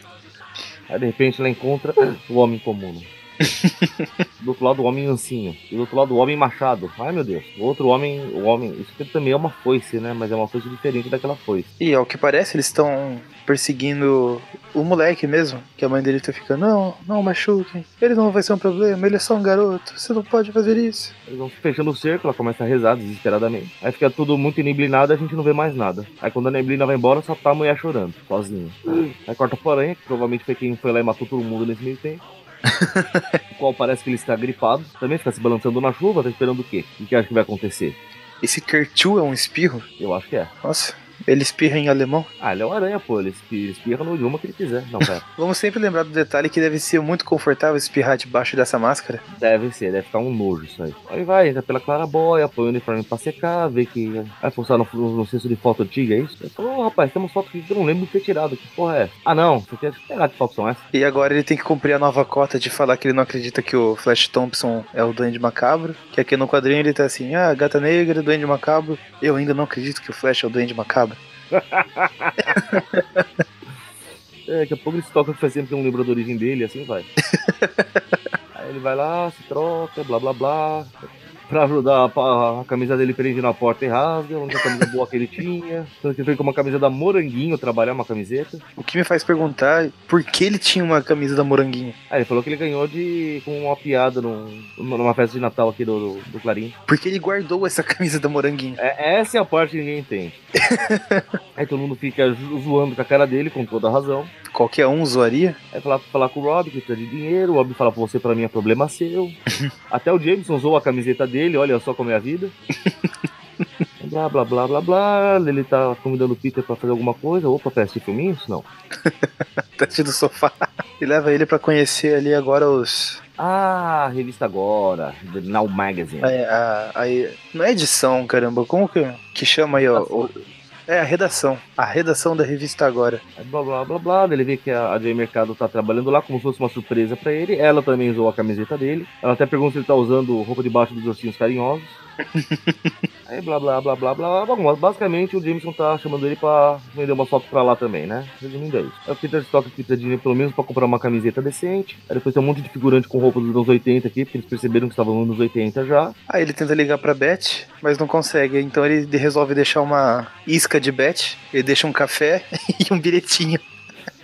Aí de repente ela encontra o homem comum. do outro lado o homem ancinho. E do outro lado o homem machado. Ai meu Deus. O outro homem. O homem. Isso aqui também é uma foice, né? Mas é uma foice diferente daquela foice. E ao que parece, eles estão perseguindo o moleque mesmo. Que a mãe dele tá ficando, não, não machuquem. Ele não vai ser um problema, ele é só um garoto. Você não pode fazer isso. Eles vão fechando o cerco, ela começa a rezar desesperadamente. Aí fica tudo muito eneblinado a gente não vê mais nada. Aí quando a neblina vai embora, só tá a mulher chorando, sozinha. Aí corta pro aranha, que provavelmente foi quem foi lá e matou todo mundo nesse meio tempo. o qual parece que ele está gripado. Também fica se balançando na chuva, tá esperando o quê? O que acha que vai acontecer? Esse Kertu é um espirro? Eu acho que é. Nossa, ele espirra em alemão. Ah, ele é um aranha, pô. Ele espi- ele espirra no idioma que ele quiser. Não, pera. Vamos sempre lembrar do detalhe que deve ser muito confortável espirrar debaixo dessa máscara. Deve ser, deve ficar um nojo isso aí. Aí vai, entra pela claraboia, põe o uniforme pra secar, vê que vai forçar no, no, no senso de foto antiga, é isso? Ele falou, ô rapaz, temos foto que eu não lembro de ter tirado. Que porra é? Ah não, você quer pegar de foto são essas? E agora ele tem que cumprir a nova cota de falar que ele não acredita que o Flash Thompson é o Duende Macabro. Que aqui no quadrinho ele tá assim, ah, gata negra, Duende Macabro. Eu ainda não acredito que o Flash é o Duende Macabro. É, daqui a pouco ele se toca que faz que não lembra da origem dele, assim vai. Aí ele vai lá, se troca, blá blá blá. Pra ajudar a, a camisa dele prende na porta e rasga, a única camisa boa que ele tinha. Tanto que ele foi com uma camisa da Moranguinho trabalhar uma camiseta. O que me faz perguntar por que ele tinha uma camisa da Moranguinho. Ah, ele falou que ele ganhou de com uma piada num, numa festa de Natal aqui do, do, do Clarim. Porque ele guardou essa camisa da Moranguinho. É, essa é a parte que ninguém entende. Aí todo mundo fica zoando com a cara dele, com toda a razão. Qualquer um zoaria. Aí falar, falar com o Rob que precisa de dinheiro, o Rob fala, você pra mim é problema seu. Até o Jameson usou a camiseta dele, olha só como é a vida. blá, blá, blá, blá, blá. Ele tá convidando o Peter pra fazer alguma coisa. Opa, pera, assistir filminhos? Não. Teste do sofá. E leva ele pra conhecer ali agora os. Ah, revista agora, The Now Magazine. É, a, a, não é edição, caramba. Como que, que chama aí, ó? O, é, a redação. A redação da revista agora. Aí, blá blá blá blá. Ele vê que a, Jay Mercado tá trabalhando lá como se fosse uma surpresa pra ele. Ela também usou a camiseta dele. Ela até pergunta se ele tá usando roupa debaixo dos ursinhos carinhosos. Aí blá blá blá blá blá. Bom, basicamente o Jameson tá chamando ele pra vender uma foto pra lá também, né? Resumindo é isso. Aí o Peter toca que precisa de dinheiro pelo menos pra comprar uma camiseta decente. Aí depois tem um monte de figurante com roupa dos anos 80 aqui, porque eles perceberam que estavam nos anos 80 já. Aí ele tenta ligar pra Beth, mas não consegue. Então ele resolve deixar uma isca de Beth. Ele deixa um café e um bilhetinho.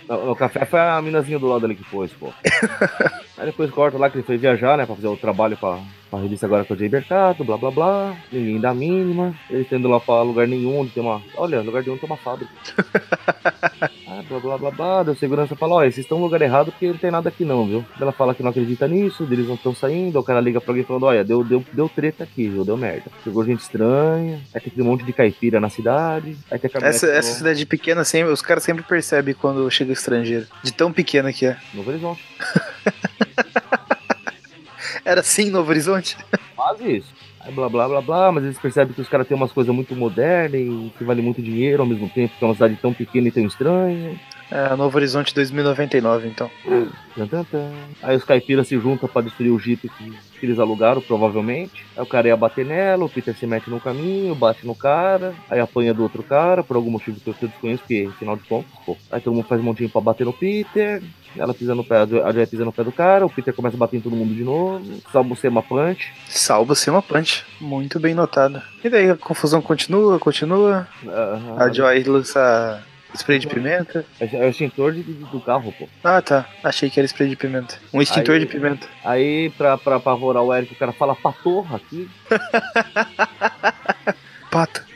O café foi a minazinha do lado ali que pôs, pô. Aí depois corta lá que ele foi viajar, né? Pra fazer o trabalho pra, pra revista agora com o Jay Mercado, blá blá blá. Ninguém dá mínima. Ele tendo lá pra lugar nenhum, onde tem uma. Olha, lugar nenhum tem uma fábrica. ah, blá blá blá blá. Deu segurança fala, olha, vocês estão no lugar errado porque não tem nada aqui não, viu? Ela fala que não acredita nisso, eles não estão saindo, o cara liga pra alguém falando, olha, deu, deu, deu treta aqui, viu? Deu merda. Chegou gente estranha, aí tem um monte de caipira na cidade. Aí tem essa, essa cidade pequena, sempre, os caras sempre percebem quando chega estrangeiro. De tão pequena que é. Novo Horizonte. Era assim Novo Horizonte? Quase isso. Aí blá blá blá blá, mas eles percebem que os caras têm umas coisas muito modernas e que vale muito dinheiro ao mesmo tempo, que é uma cidade tão pequena e tão estranha. É, Novo Horizonte 2099, então. Aí os caipiras se juntam pra destruir o Jeep que, que, eles alugaram, provavelmente. Aí o cara ia bater nela, o Peter se mete no caminho, bate no cara, aí apanha do outro cara, por algum motivo que eu desconheço, porque afinal de contas, pô. Aí todo mundo faz um montinho pra bater no Peter, ela pisa no pé, a Joy pisa no pé do cara, o Peter começa a bater em todo mundo de novo, salva o Sema Punch. Salva o Sema Punch, muito bem notado. E daí a confusão continua, continua. A Joy lança Spray de pimenta? É o extintor de, de, do carro, pô. Ah, tá. Achei que era spray de pimenta. Um extintor aí, de pimenta. Aí, pra, pra apavorar o Eric, o cara fala patorra aqui. Pata.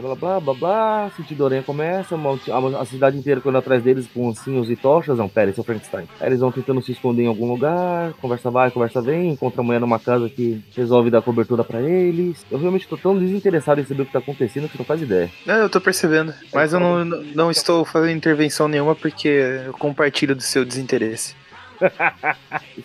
Blá blá blá blá, sentido aranha começa, a, a, cidade inteira correndo atrás deles com ancinhos e tochas. Não, pera, esse é o Frankenstein. Aí eles vão tentando se esconder em algum lugar, conversa vai, conversa vem, encontra a mulher numa casa que resolve dar cobertura para eles. Eu realmente tô tão desinteressado em saber o que tá acontecendo que não faz ideia. É, eu tô percebendo. Mas eu não, não estou fazendo intervenção nenhuma porque eu compartilho do seu desinteresse.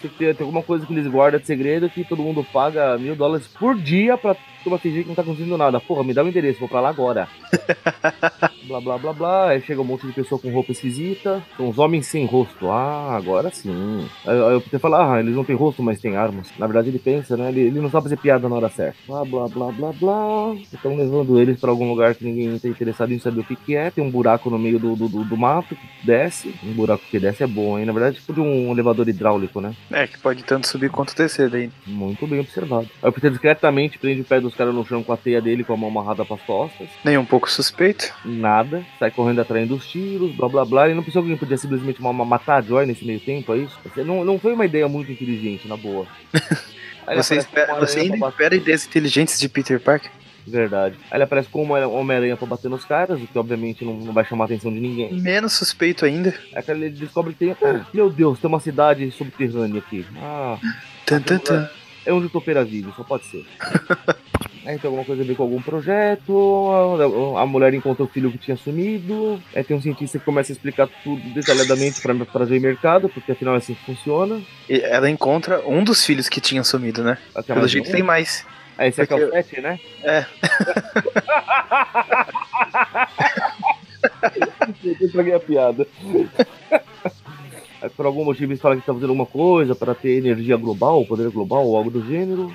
Tem, tem alguma coisa que eles guardam de segredo que todo mundo paga mil dólares por dia pra uma fingir que não tá acontecendo nada. Porra, me dá o um endereço, vou pra lá agora. blá blá blá blá. Aí chega um monte de pessoa com roupa esquisita. São uns homens sem rosto. Ah, agora sim. Aí, aí eu podia falar, ah, eles não têm rosto, mas têm armas. Na verdade ele pensa, né? Ele, ele não sabe fazer piada na hora certa. Blá blá blá blá blá. Estão levando eles pra algum lugar que ninguém tá interessado em saber o que, que é. Tem um buraco no meio do, do, do, do mato que desce. Um buraco que desce é bom, hein? Na verdade, é tipo de um elevador hidráulico, né? É, que pode tanto subir quanto descer daí. Muito bem observado. Aí o Peter discretamente prende o pé dos caras no chão com a teia dele com a mão amarrada pras costas. Nem um pouco suspeito. Nada. Sai correndo atraindo os tiros, blá blá blá. Ele não pensou que ele podia simplesmente matar a Joy nesse meio tempo, é isso? Não, não foi uma ideia muito inteligente, na boa. você espera, você ainda espera ideias inteligentes de Peter Parker? Verdade. Aí ele aparece como Homem-Aranha pra bater nos caras, o que obviamente não, não vai chamar a atenção de ninguém. Menos suspeito ainda. Aí ele descobre que tem. Ah, meu Deus, tem uma cidade subterrânea aqui. Ah. Tan, tan, tan. É onde o Topeira vive, só pode ser. Aí tem alguma coisa a ver com algum projeto, a, mulher encontra o filho que tinha sumido, aí tem um cientista que começa a explicar tudo detalhadamente para trazer mercado, porque afinal é assim que funciona. E ela encontra um dos filhos que tinha sumido, né? Pelo jeito um? tem mais. É, esse porque... aqui é o 7, né? É. Eu estraguei a piada. Por algum motivo eles falam que estão fazendo alguma coisa para ter energia global, poder global ou algo do gênero.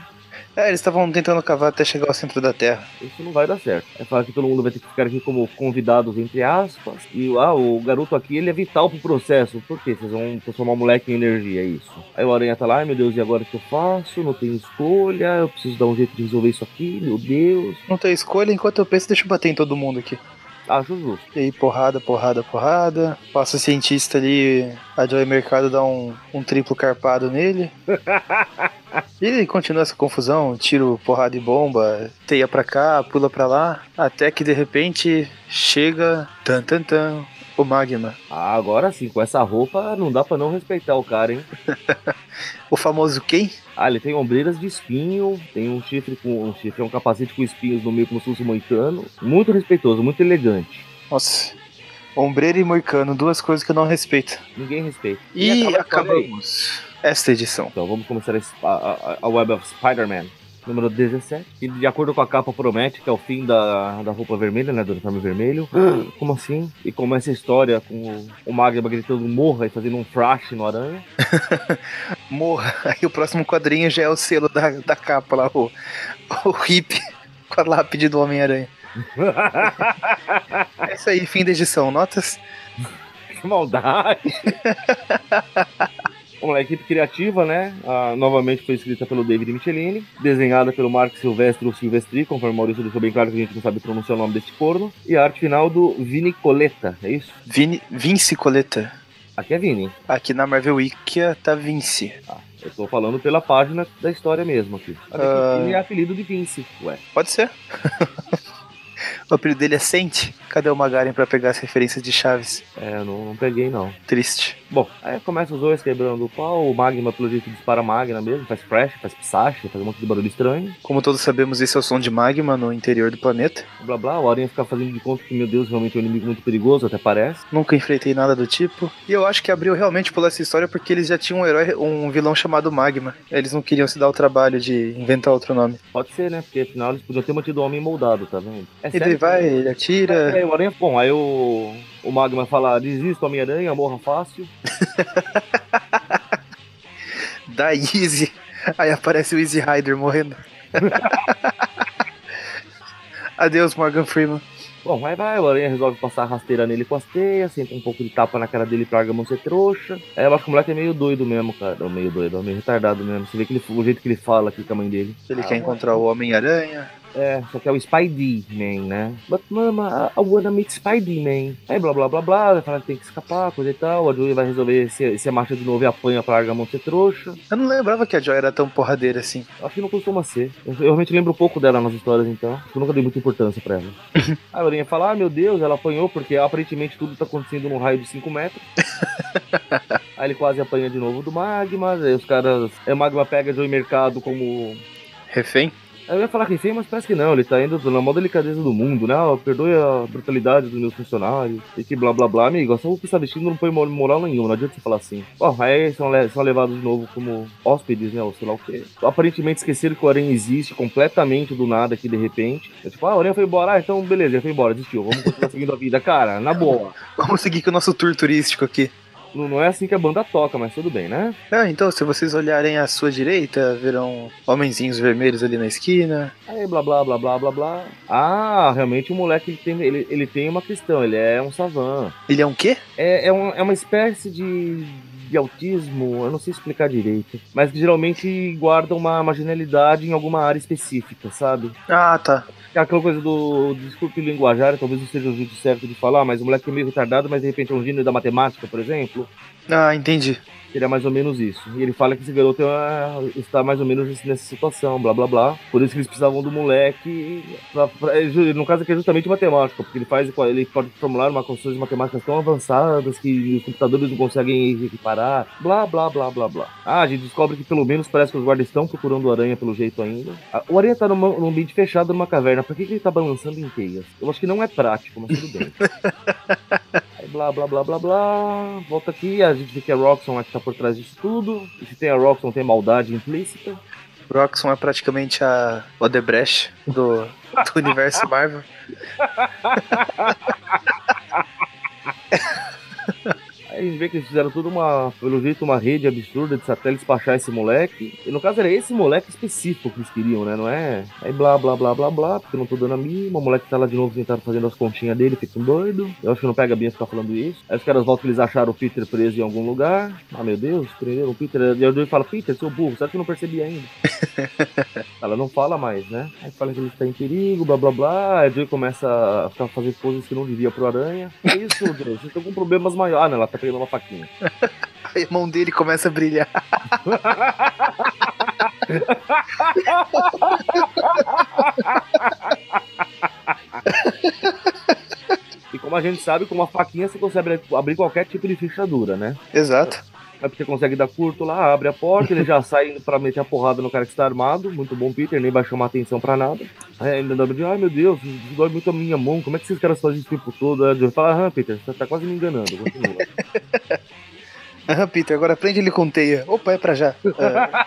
É, eles estavam tentando cavar até chegar ao centro da Terra. Isso não vai dar certo. É falar que todo mundo vai ter que ficar aqui como convidados, entre aspas. E ah, o garoto aqui, ele é vital pro processo. Por quê? Vocês vão transformar o moleque em energia, é isso. Aí o Aranha tá lá, ai meu Deus, e agora o que eu faço? Não tenho escolha, eu preciso dar um jeito de resolver isso aqui, meu Deus. Não tem escolha, enquanto eu penso, deixa eu bater em todo mundo aqui. Acho justo. E aí, porrada, porrada, porrada. Passa o cientista ali, a Joy Mercado dá um, um triplo carpado nele. e continua essa confusão, tiro, porrada e bomba, teia pra cá, pula pra lá, até que de repente chega, tan tan tan, o Magma. Ah, agora sim, com essa roupa não dá pra não respeitar o cara, hein? o famoso quem? Ah, ele tem ombreiras de espinho, tem um chifre com um chifre, é um capacete com espinhos no meio como se fosse um moicano. Muito respeitoso, muito elegante. Nossa. Ombreira e moicano, duas coisas que eu não respeito. Ninguém respeita. E, e acabamos esta edição. Então vamos começar a, a, a Web of Spider-Man número 17. E de acordo com a capa promete que é o fim da, da roupa vermelha, né? Do uniforme vermelho. Como assim? E começa a história com o, o Magma gritando morra e fazendo um flash no aranha. morra. Aí o próximo quadrinho já é o selo da, da capa lá, o, o hip com a lápide do Homem-Aranha. é isso aí, fim da edição. Notas? Que maldade! Vamos lá, equipe criativa, né? Ah, novamente foi escrita pelo David Michelini, desenhada pelo Mark Silvestre ou Silvestri, conforme o Maurício deixou bem claro que a gente não sabe pronunciar o nome desse corno. E a arte final do Vini Coletta, é isso? Vini, Vince Coletta. Aqui é Vini. Aqui na Marvel Wikia tá Vince. Ah, eu tô falando pela página da história mesmo aqui. Uh... é apelido de Vince, ué. Pode ser. O apelido dele é Sente. Cadê o Magaren pra pegar as referências de Chaves? É, não, não peguei não. Triste. Bom, aí começa os dois quebrando o pau, o Magma pelo jeito dispara Magna mesmo, faz crash, faz psache, faz um monte de barulho estranho. Como todos sabemos, esse é o som de Magma no interior do planeta. Blá blá, o Aranha fica fazendo de conta que, meu Deus, realmente é um inimigo muito perigoso, até parece. Nunca enfrentei nada do tipo. E eu acho que abriu realmente por essa história porque eles já tinham um herói, um vilão chamado Magma. Eles não queriam se dar o trabalho de inventar outro nome. Pode ser, né? Porque afinal eles podiam ter mantido o homem moldado, tá vendo? É ele vai, ele atira. É, é, o Aranha, bom, aí o, o Magma fala: desisto, Homem-Aranha, morra fácil. da Easy. Aí aparece o Easy Rider morrendo. Adeus, Morgan Freeman. Bom, aí vai, o Aranha resolve passar a rasteira nele com as teias, senta um pouco de tapa na cara dele pra Argamon ser trouxa. Aí eu acho que o moleque é meio doido mesmo, cara. Meio doido, meio retardado mesmo. Você vê que ele, o jeito que ele fala aqui com a mãe dele. Ele ah, quer encontrar o Homem-Aranha. É, só que é o Spidey-Man, né? But mama, I wanna meet Spidey-Man. Aí blá blá blá blá, vai falar que tem que escapar, coisa e tal. A Joy vai resolver se, se marcha de novo e apanha pra Argamon ser trouxa. Eu não lembrava que a Joy era tão porradeira assim. Acho que não costuma ser. Eu, eu realmente lembro pouco dela nas histórias, então. Eu nunca dei muita importância pra ela. Aí a Lorinha fala, ah, meu Deus, ela apanhou porque aparentemente tudo tá acontecendo num raio de 5 metros. aí ele quase apanha de novo do Magma, aí os caras... Aí o Magma pega a Joy Mercado como... Refém? Eu ia falar refém, mas parece que não. Ele tá indo na maior delicadeza do mundo, né? Oh, perdoe a brutalidade dos meus funcionários. E que blá blá blá. Amigo, só o que está vestindo não põe moral nenhuma. Não adianta você falar assim. Bom, aí são, são levados de novo como hóspedes, né? Ou sei lá o quê. Aparentemente esqueceram que o Aranha existe completamente do nada aqui de repente. É tipo, ah, o Aranha foi embora. Ah, então beleza, já foi embora, desistiu. Vamos continuar seguindo a vida. Cara, na boa. Vamos seguir com o nosso tour turístico aqui. Não, é assim que a banda toca, mas tudo bem, né? Ah, então, se vocês olharem à sua direita, verão homenzinhos vermelhos ali na esquina. Aí, blá, blá, blá, blá, blá, blá. Ah, realmente o moleque ele tem, ele, ele tem uma questão, ele é um savan. Ele é um quê? É, é, um, é uma espécie de de autismo, eu não sei explicar direito, mas que geralmente guarda uma marginalidade em alguma área específica, sabe? Ah, tá. É aquela coisa do, do discurso linguajar, talvez não seja o jeito certo de falar, mas o moleque é meio retardado, mas de repente é um gênio da matemática, por exemplo. Ah, entendi. Seria mais ou menos isso. E ele fala que esse garoto é, está mais ou menos nessa situação, blá blá blá. Por isso que eles precisavam do moleque. Pra, pra, no caso aqui é justamente matemática, porque ele faz ele pode formular uma construção de matemáticas tão avançadas que os computadores não conseguem equiparar. Blá blá blá blá blá. Ah, a gente descobre que pelo menos parece que os guardas estão procurando o aranha pelo jeito ainda. O aranha tá numa, num ambiente fechado numa caverna. Por que, que ele tá balançando em teias? Eu acho que não é prático, mas tudo bem. Blá blá blá blá blá. Volta aqui, a gente vê que a Roxxon aqui tá por trás disso tudo. E se tem a Roxxon, tem maldade implícita. Roxxon é praticamente a Odebrecht do, do universo Marvel. Aí a gente vê que eles fizeram tudo uma, pelo jeito, uma rede absurda de satélites pra achar esse moleque. E no caso era esse moleque específico que eles queriam, né? Não é? Aí blá, blá, blá, blá, blá, porque eu não tô dando a mínima. O moleque tá lá de novo tentando fazendo as continhas dele, fica um doido. Eu acho que não pega bem ficar falando isso. Aí os caras voltam que eles acharam o Peter preso em algum lugar. Ah, meu Deus, prenderam o Peter. E o Joey fala, Peter, seu burro, sabe que eu não percebi ainda? Ela não fala mais, né? Aí fala que ele está em perigo, blá blá blá. Aí o começa a ficar fazer coisas que não devia pro Aranha. Que isso, Joey? Vocês estão com problemas maiores. Ah, não, ela tá pegando uma faquinha. Aí a mão dele começa a brilhar. E como a gente sabe, com uma faquinha você consegue abrir qualquer tipo de fechadura, né? Exato. Aí você consegue dar curto lá, abre a porta, ele já sai indo pra meter a porrada no cara que está armado. Muito bom, Peter, nem vai chamar atenção pra nada. Aí ainda dá de, ai meu Deus, dói muito a minha mão, como é que esses caras fazem isso o tempo todo? Aí eu falo, ah, Peter, você tá quase me enganando, continua. Ah, Peter, agora prende ele com teia. Opa, é pra já. Ah.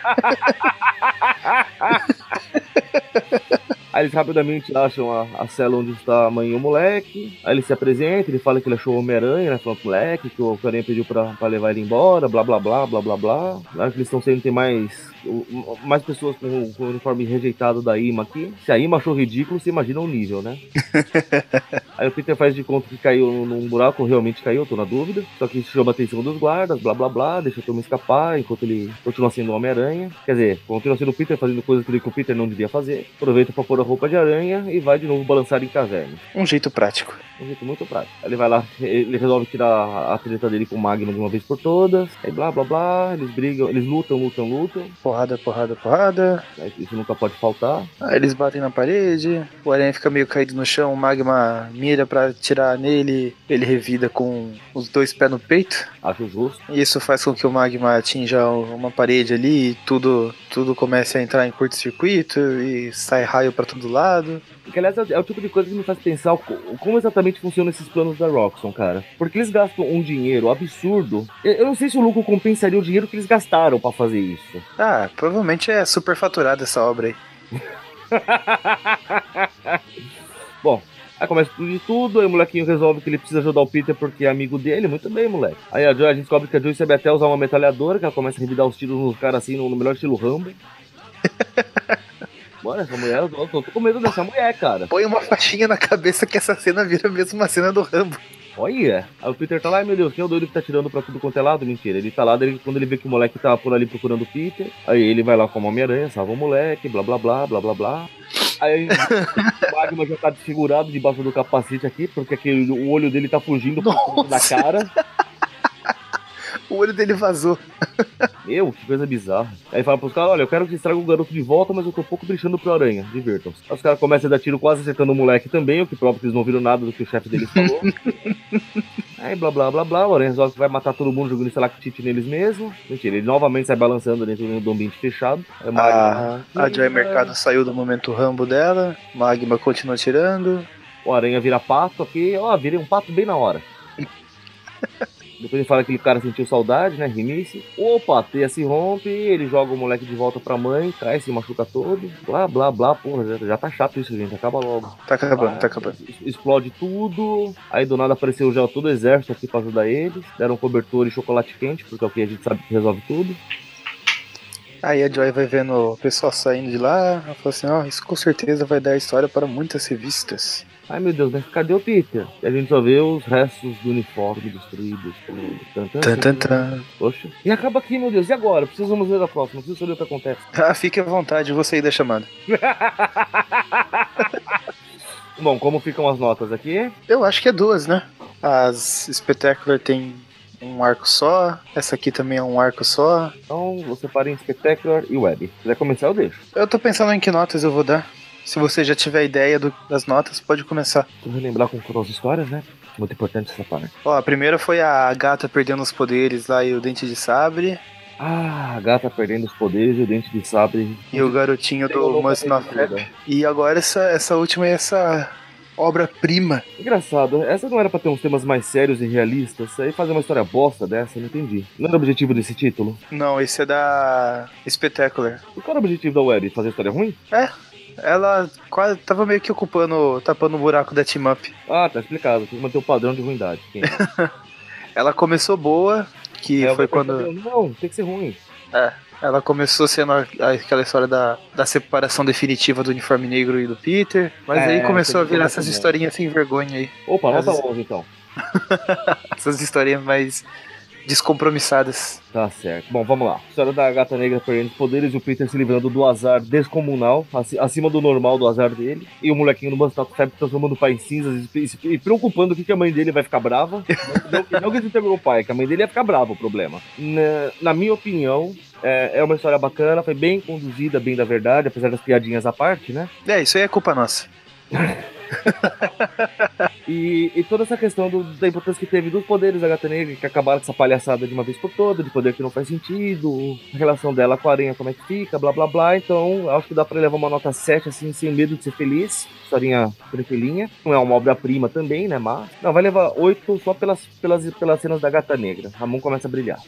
Aí eles rapidamente acham a, a cela onde está a mãe e o moleque. Aí ele se apresenta, ele fala que ele achou o Homem-Aranha, né? Falando pro moleque, que o Aranha pediu pra, pra levar ele embora, blá blá blá, blá blá blá. Acho que eles estão sem ter mais mais pessoas com, com o uniforme rejeitado da IMA aqui. Se a IMA achou ridículo, você imagina o nível, né? Aí o Peter faz de conta que caiu num buraco, realmente caiu, tô na dúvida. Só que isso chama a atenção dos guardas, blá blá blá, deixa o Tom escapar enquanto ele continua sendo o Homem-Aranha. Quer dizer, continua sendo o Peter fazendo coisas que o Peter não devia fazer. Aproveita pra pôr a roupa de aranha e vai de novo balançar em caverna. Um jeito prático. Um jeito muito prático. Aí ele vai lá, ele resolve tirar a treta dele com o Magma de uma vez por todas. Aí blá blá blá, eles brigam, eles lutam, lutam, lutam. Porrada, porrada, porrada. Isso nunca pode faltar. Aí eles batem na parede, o aranha fica meio caído no chão, o magma mira pra tirar nele, ele revida com os dois pés no peito. Acho justo. Isso faz com que o magma atinja uma parede ali e tudo, tudo comece a entrar em curto-circuito e sai raio para todo lado. Que aliás é o tipo de coisa que me faz pensar como exatamente funcionam esses planos da Roxxon, cara. Porque eles gastam um dinheiro absurdo. Eu não sei se o lucro compensaria o dinheiro que eles gastaram para fazer isso. Ah, provavelmente é superfaturada essa obra aí. Bom, Aí começa tudo de tudo, aí o molequinho resolve que ele precisa ajudar o Peter porque é amigo dele, muito bem, moleque. Aí a, Joy, a gente descobre que a Joy sabe até usar uma metralhadora, que ela começa a revidar os tiros nos caras assim, no, no melhor estilo Rambo. Mano, essa mulher, eu tô, tô, com medo dessa mulher, cara. Põe uma faixinha na cabeça que essa cena vira mesmo uma cena do Rambo. Olha, aí o Peter tá lá, meu Deus, quem é o doido que tá tirando pra tudo quanto é lado? Mentira, ele tá lá, ele, quando ele vê que o moleque tá por ali procurando o Peter, aí ele vai lá como Homem-Aranha, salva o moleque, blá blá blá, blá blá blá. Aí o Magma já tá desfigurado debaixo do capacete aqui, porque aquele, o olho dele tá fugindo da cara. O olho dele vazou. Meu, que coisa bizarra. Aí fala pros caras, olha, eu quero que estraga o garoto de volta, mas eu tô um pouco brincando pro aranha. Divirtam-se. Aí os caras começam a dar tiro quase acertando o moleque também, o que prova que eles não viram nada do que o chefe deles falou. Aí blá blá blá blá, o aranha resolve que vai matar todo mundo jogando estalactite neles mesmo. Mentira, ele novamente sai balançando dentro do ambiente fechado. Magma, a, a Joy Mercado saiu do momento rambo dela, Magma continua tirando. O aranha vira pato aqui, ó, virei um pato bem na hora. Depois ele fala que aquele cara sentiu saudade, né? Rinice. Opa, a teia se rompe, ele joga o moleque de volta pra mãe, cai, se machuca todo. Blá, blá, blá. Porra, já, já tá chato isso, gente. Acaba logo. Tá acabando, ah, tá acabando. Explode tudo. Aí do nada apareceu já todo o exército aqui pra ajudar eles. Deram cobertor e chocolate quente, porque é o que a gente sabe que resolve tudo. Aí a Joy vai vendo o pessoal saindo de lá, ela fala assim, ó, oh, isso com certeza vai dar história para muitas revistas. Ai meu Deus, mas cadê o Peter? E a gente só vê os restos do uniforme destruídos. Tan, tan, tan, tan. Poxa. E acaba aqui, meu Deus. E agora? Precisamos ver a próxima. Preciso saber o que acontece. Ah, fique à vontade, vou sair da chamada. Bom, como ficam as notas aqui? Eu acho que é duas, né? As Spectacular tem um arco só, essa aqui também é um arco só. Então você para em Spectacular e Web. Se quiser começar, eu deixo. Eu tô pensando em que notas eu vou dar. Se você já tiver ideia do, das notas, pode começar. Vou relembrar com todas as histórias, né? Muito importante essa parte. Ó, a primeira foi a gata perdendo os poderes lá e o dente de sabre. Ah, a gata perdendo os poderes e o dente de sabre. E o garotinho do Must Not E agora essa, essa última é essa obra-prima. Engraçado, essa não era pra ter uns temas mais sérios e realistas? Aí fazer uma história bosta dessa, não entendi. Não era o objetivo desse título? Não, esse é da Spectacular. E qual era o objetivo da Web? Fazer história ruim? É, ela quase tava meio que ocupando, tapando o buraco da Team Up. Ah, tá explicado. Tem que manter o padrão de ruindade. Ela começou boa, que É, foi quando. Não, tem que ser ruim. É, ela começou sendo aquela história da, da separação definitiva do uniforme negro e do Peter. Mas É, aí começou a virar essas historinhas sem vergonha aí. Opa, nota Às 11 então. Essas historinhas mais descompromissadas. Tá certo. Bom, vamos lá. História da gata negra perdendo os poderes e o Peter se livrando do azar descomunal, aci- acima do normal do azar dele. E o molequinho no Bustato Febre transformando o pai em cinzas e, e preocupando que, que a mãe dele vai ficar brava. não, não, não que ele pegou o pai, que a mãe dele ia ficar brava o problema. Na, na minha opinião, é, é uma história bacana, foi bem conduzida, bem da verdade, apesar das piadinhas à parte, né? É, isso aí é culpa nossa. E, e toda essa questão do- da importância que teve dos poderes da Gata Negra, que acabaram com essa palhaçada de uma vez por toda, de poder que não faz sentido, a relação dela com a aranha, como é que fica, blá blá blá. Então, acho que dá pra levar uma nota 7, assim, sem medo de ser feliz. Historinha tranquilinha. Não é uma obra-prima também, né? Mas. Não, vai levar 8 só pelas, pelas, pelas cenas da Gata Negra. A mão começa a brilhar.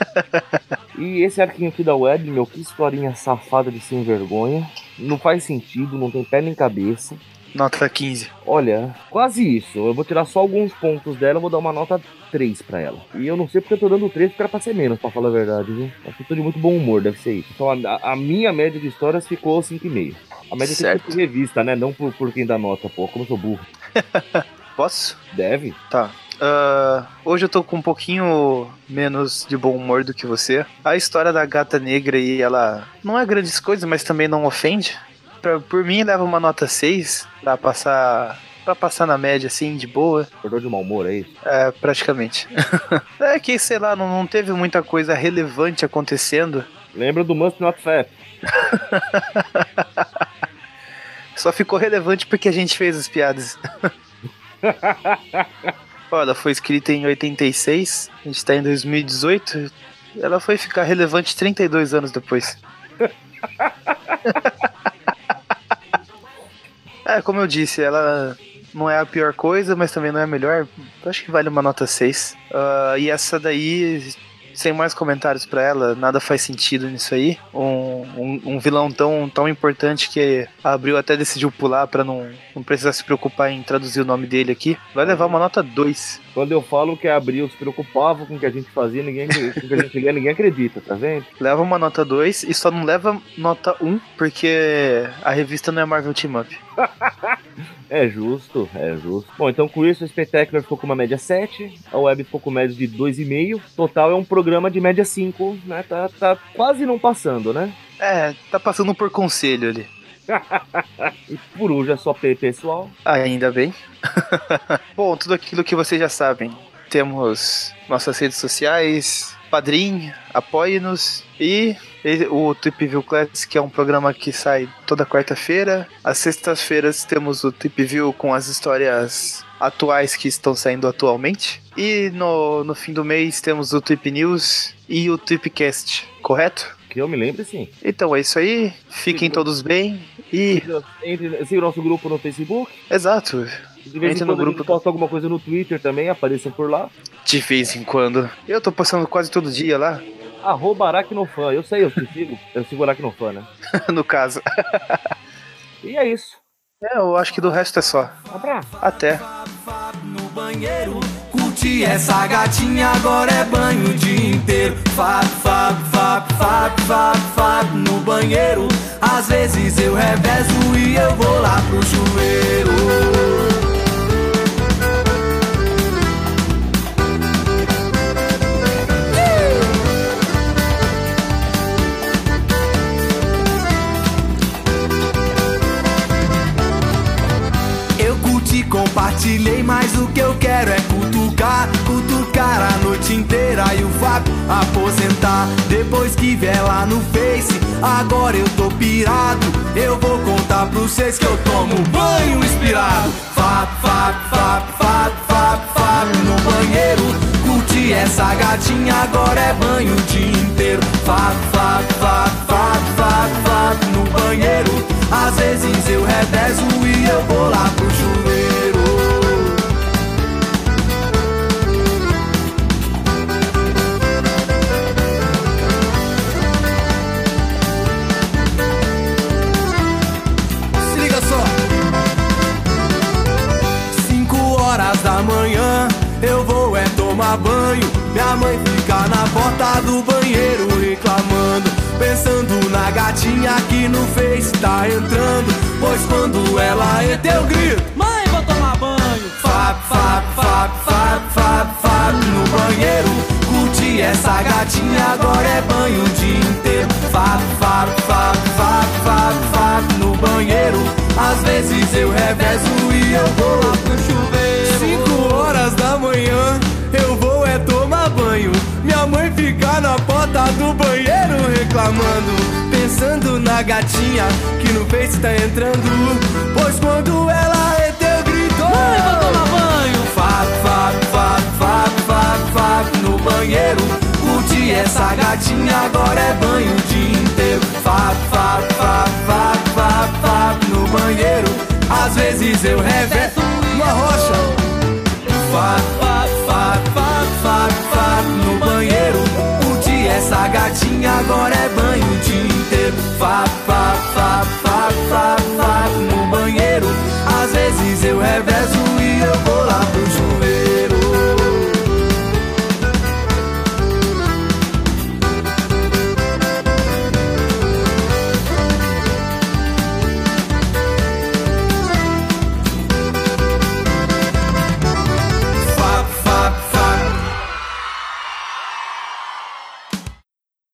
e esse arquinho aqui da web, meu, que historinha safada de sem vergonha. Não faz sentido, não tem pé nem cabeça. Nota 15. Olha, quase isso. Eu vou tirar só alguns pontos dela, vou dar uma nota 3 pra ela. E eu não sei porque eu tô dando 3, porque era pra ser menos, pra falar a verdade, viu? Acho que eu tô de muito bom humor, deve ser isso. Então a, a minha média de histórias ficou 5,5. A média tem Certo. que ser por revista, né? Não por, por quem dá nota, pô. Como eu sou burro. Posso? Deve? Tá. Ah, hoje eu tô com um pouquinho menos de bom humor do que você. A história da gata negra aí, ela não é grandes coisas, mas também não ofende. Pra- por mim, leva uma nota 6 pra passar. Pra passar na média, assim, de boa. Acordou de mau humor, é isso? É, praticamente. é que, sei lá, não, não teve muita coisa relevante acontecendo. Lembra do Must Not Fat? Só ficou relevante porque a gente fez as piadas. Olha, foi escrita em 86, a gente tá em 2018. Ela foi ficar relevante 32 anos depois. É, como eu disse, ela não é a pior coisa, mas também não é a melhor. Eu acho que vale uma nota 6. Ah, e essa daí, sem mais comentários pra ela, nada faz sentido nisso aí. Um, um, um vilão tão, tão importante que a Abril até decidiu pular pra não, não precisar se preocupar em traduzir o nome dele aqui. Vai levar uma nota 2. Quando eu falo que a Abril se preocupava com o que a gente fazia, ninguém, com que a gente lia, ninguém acredita, tá vendo? Leva uma nota 2 e só não leva nota 1 porque a revista não é Marvel Team Up. É justo, é justo. Bom, então com isso o Spectacular ficou com uma média 7, a Web ficou com média de 2,5. Total é um programa de média 5, né? Tá, tá quase não passando, né? É, tá passando por conselho ali. E por hoje é só pessoal. Ainda bem. Bom, tudo aquilo que vocês já sabem. Temos nossas redes sociais, Padrim, apoie-nos e o Trip View que é um programa que sai toda quarta-feira. Às sextas-feiras temos o Trip View com as histórias atuais que estão saindo atualmente. E no, no fim do mês temos o Trip News e o Tripcast, correto? Que eu me lembro, sim. Então é isso aí. Fiquem todos bem e. Entre, siga o nosso grupo no Facebook. Exato. De vez Entre em no quando gente grupo. posta alguma coisa no Twitter também, apareçam por lá. De vez em quando. Eu tô postando quase todo dia lá, Arroba Aracnofan. Eu sei, eu te sigo. Eu sigo Aracnofan, né? no caso. E é isso. É, eu acho que do resto é só. Abraço. Até. Curti essa gatinha, agora é banho o dia inteiro. Fab, fab, fab, fab, fab, fab no banheiro. Às vezes eu revezo e eu vou lá pro chuveiro. Compartilhei, mas o que eu quero é cutucar, cutucar a noite inteira e o Fábio aposentar. Depois que vier lá no Face, agora eu tô pirado. Eu vou contar pros vocês que eu tomo banho inspirado. Fábio, Fábio, Fábio, Fábio, Fábio, Fábio no banheiro. Curti essa gatinha, agora é banho o dia inteiro. Fábio, Fábio, Fábio, Fábio, Fábio, Fábio no banheiro. Às vezes eu revezo e eu vou lá pro chuveiro. Minha mãe fica na porta do banheiro reclamando. Pensando na gatinha que no Face tá entrando. Pois quando ela entra eu grito: Mãe, vou tomar banho. Fap, fap, fap, fap, fap, fap no banheiro. Curti essa gatinha, agora é banho o dia inteiro. Fap, fap, fap, fap, fap, fap no banheiro. Às vezes eu revezo e eu vou lá pro chuveiro. Cinco horas da manhã, Minha mãe fica na porta do banheiro reclamando. Pensando na gatinha que no Face tá entrando. Pois quando ela entra, eu grito: Mãe, vou tomar banho. Fap, fap, fap, fap, fap, fap no banheiro. Curti essa gatinha, agora é banho o dia inteiro. Fap, fap, fap, fap, fap, fap no banheiro. Às vezes eu revezo uma rocha. Fap, fap, fap, fap, A gatinha agora é banho o dia inteiro. Fá, fá, fá, fá, fá.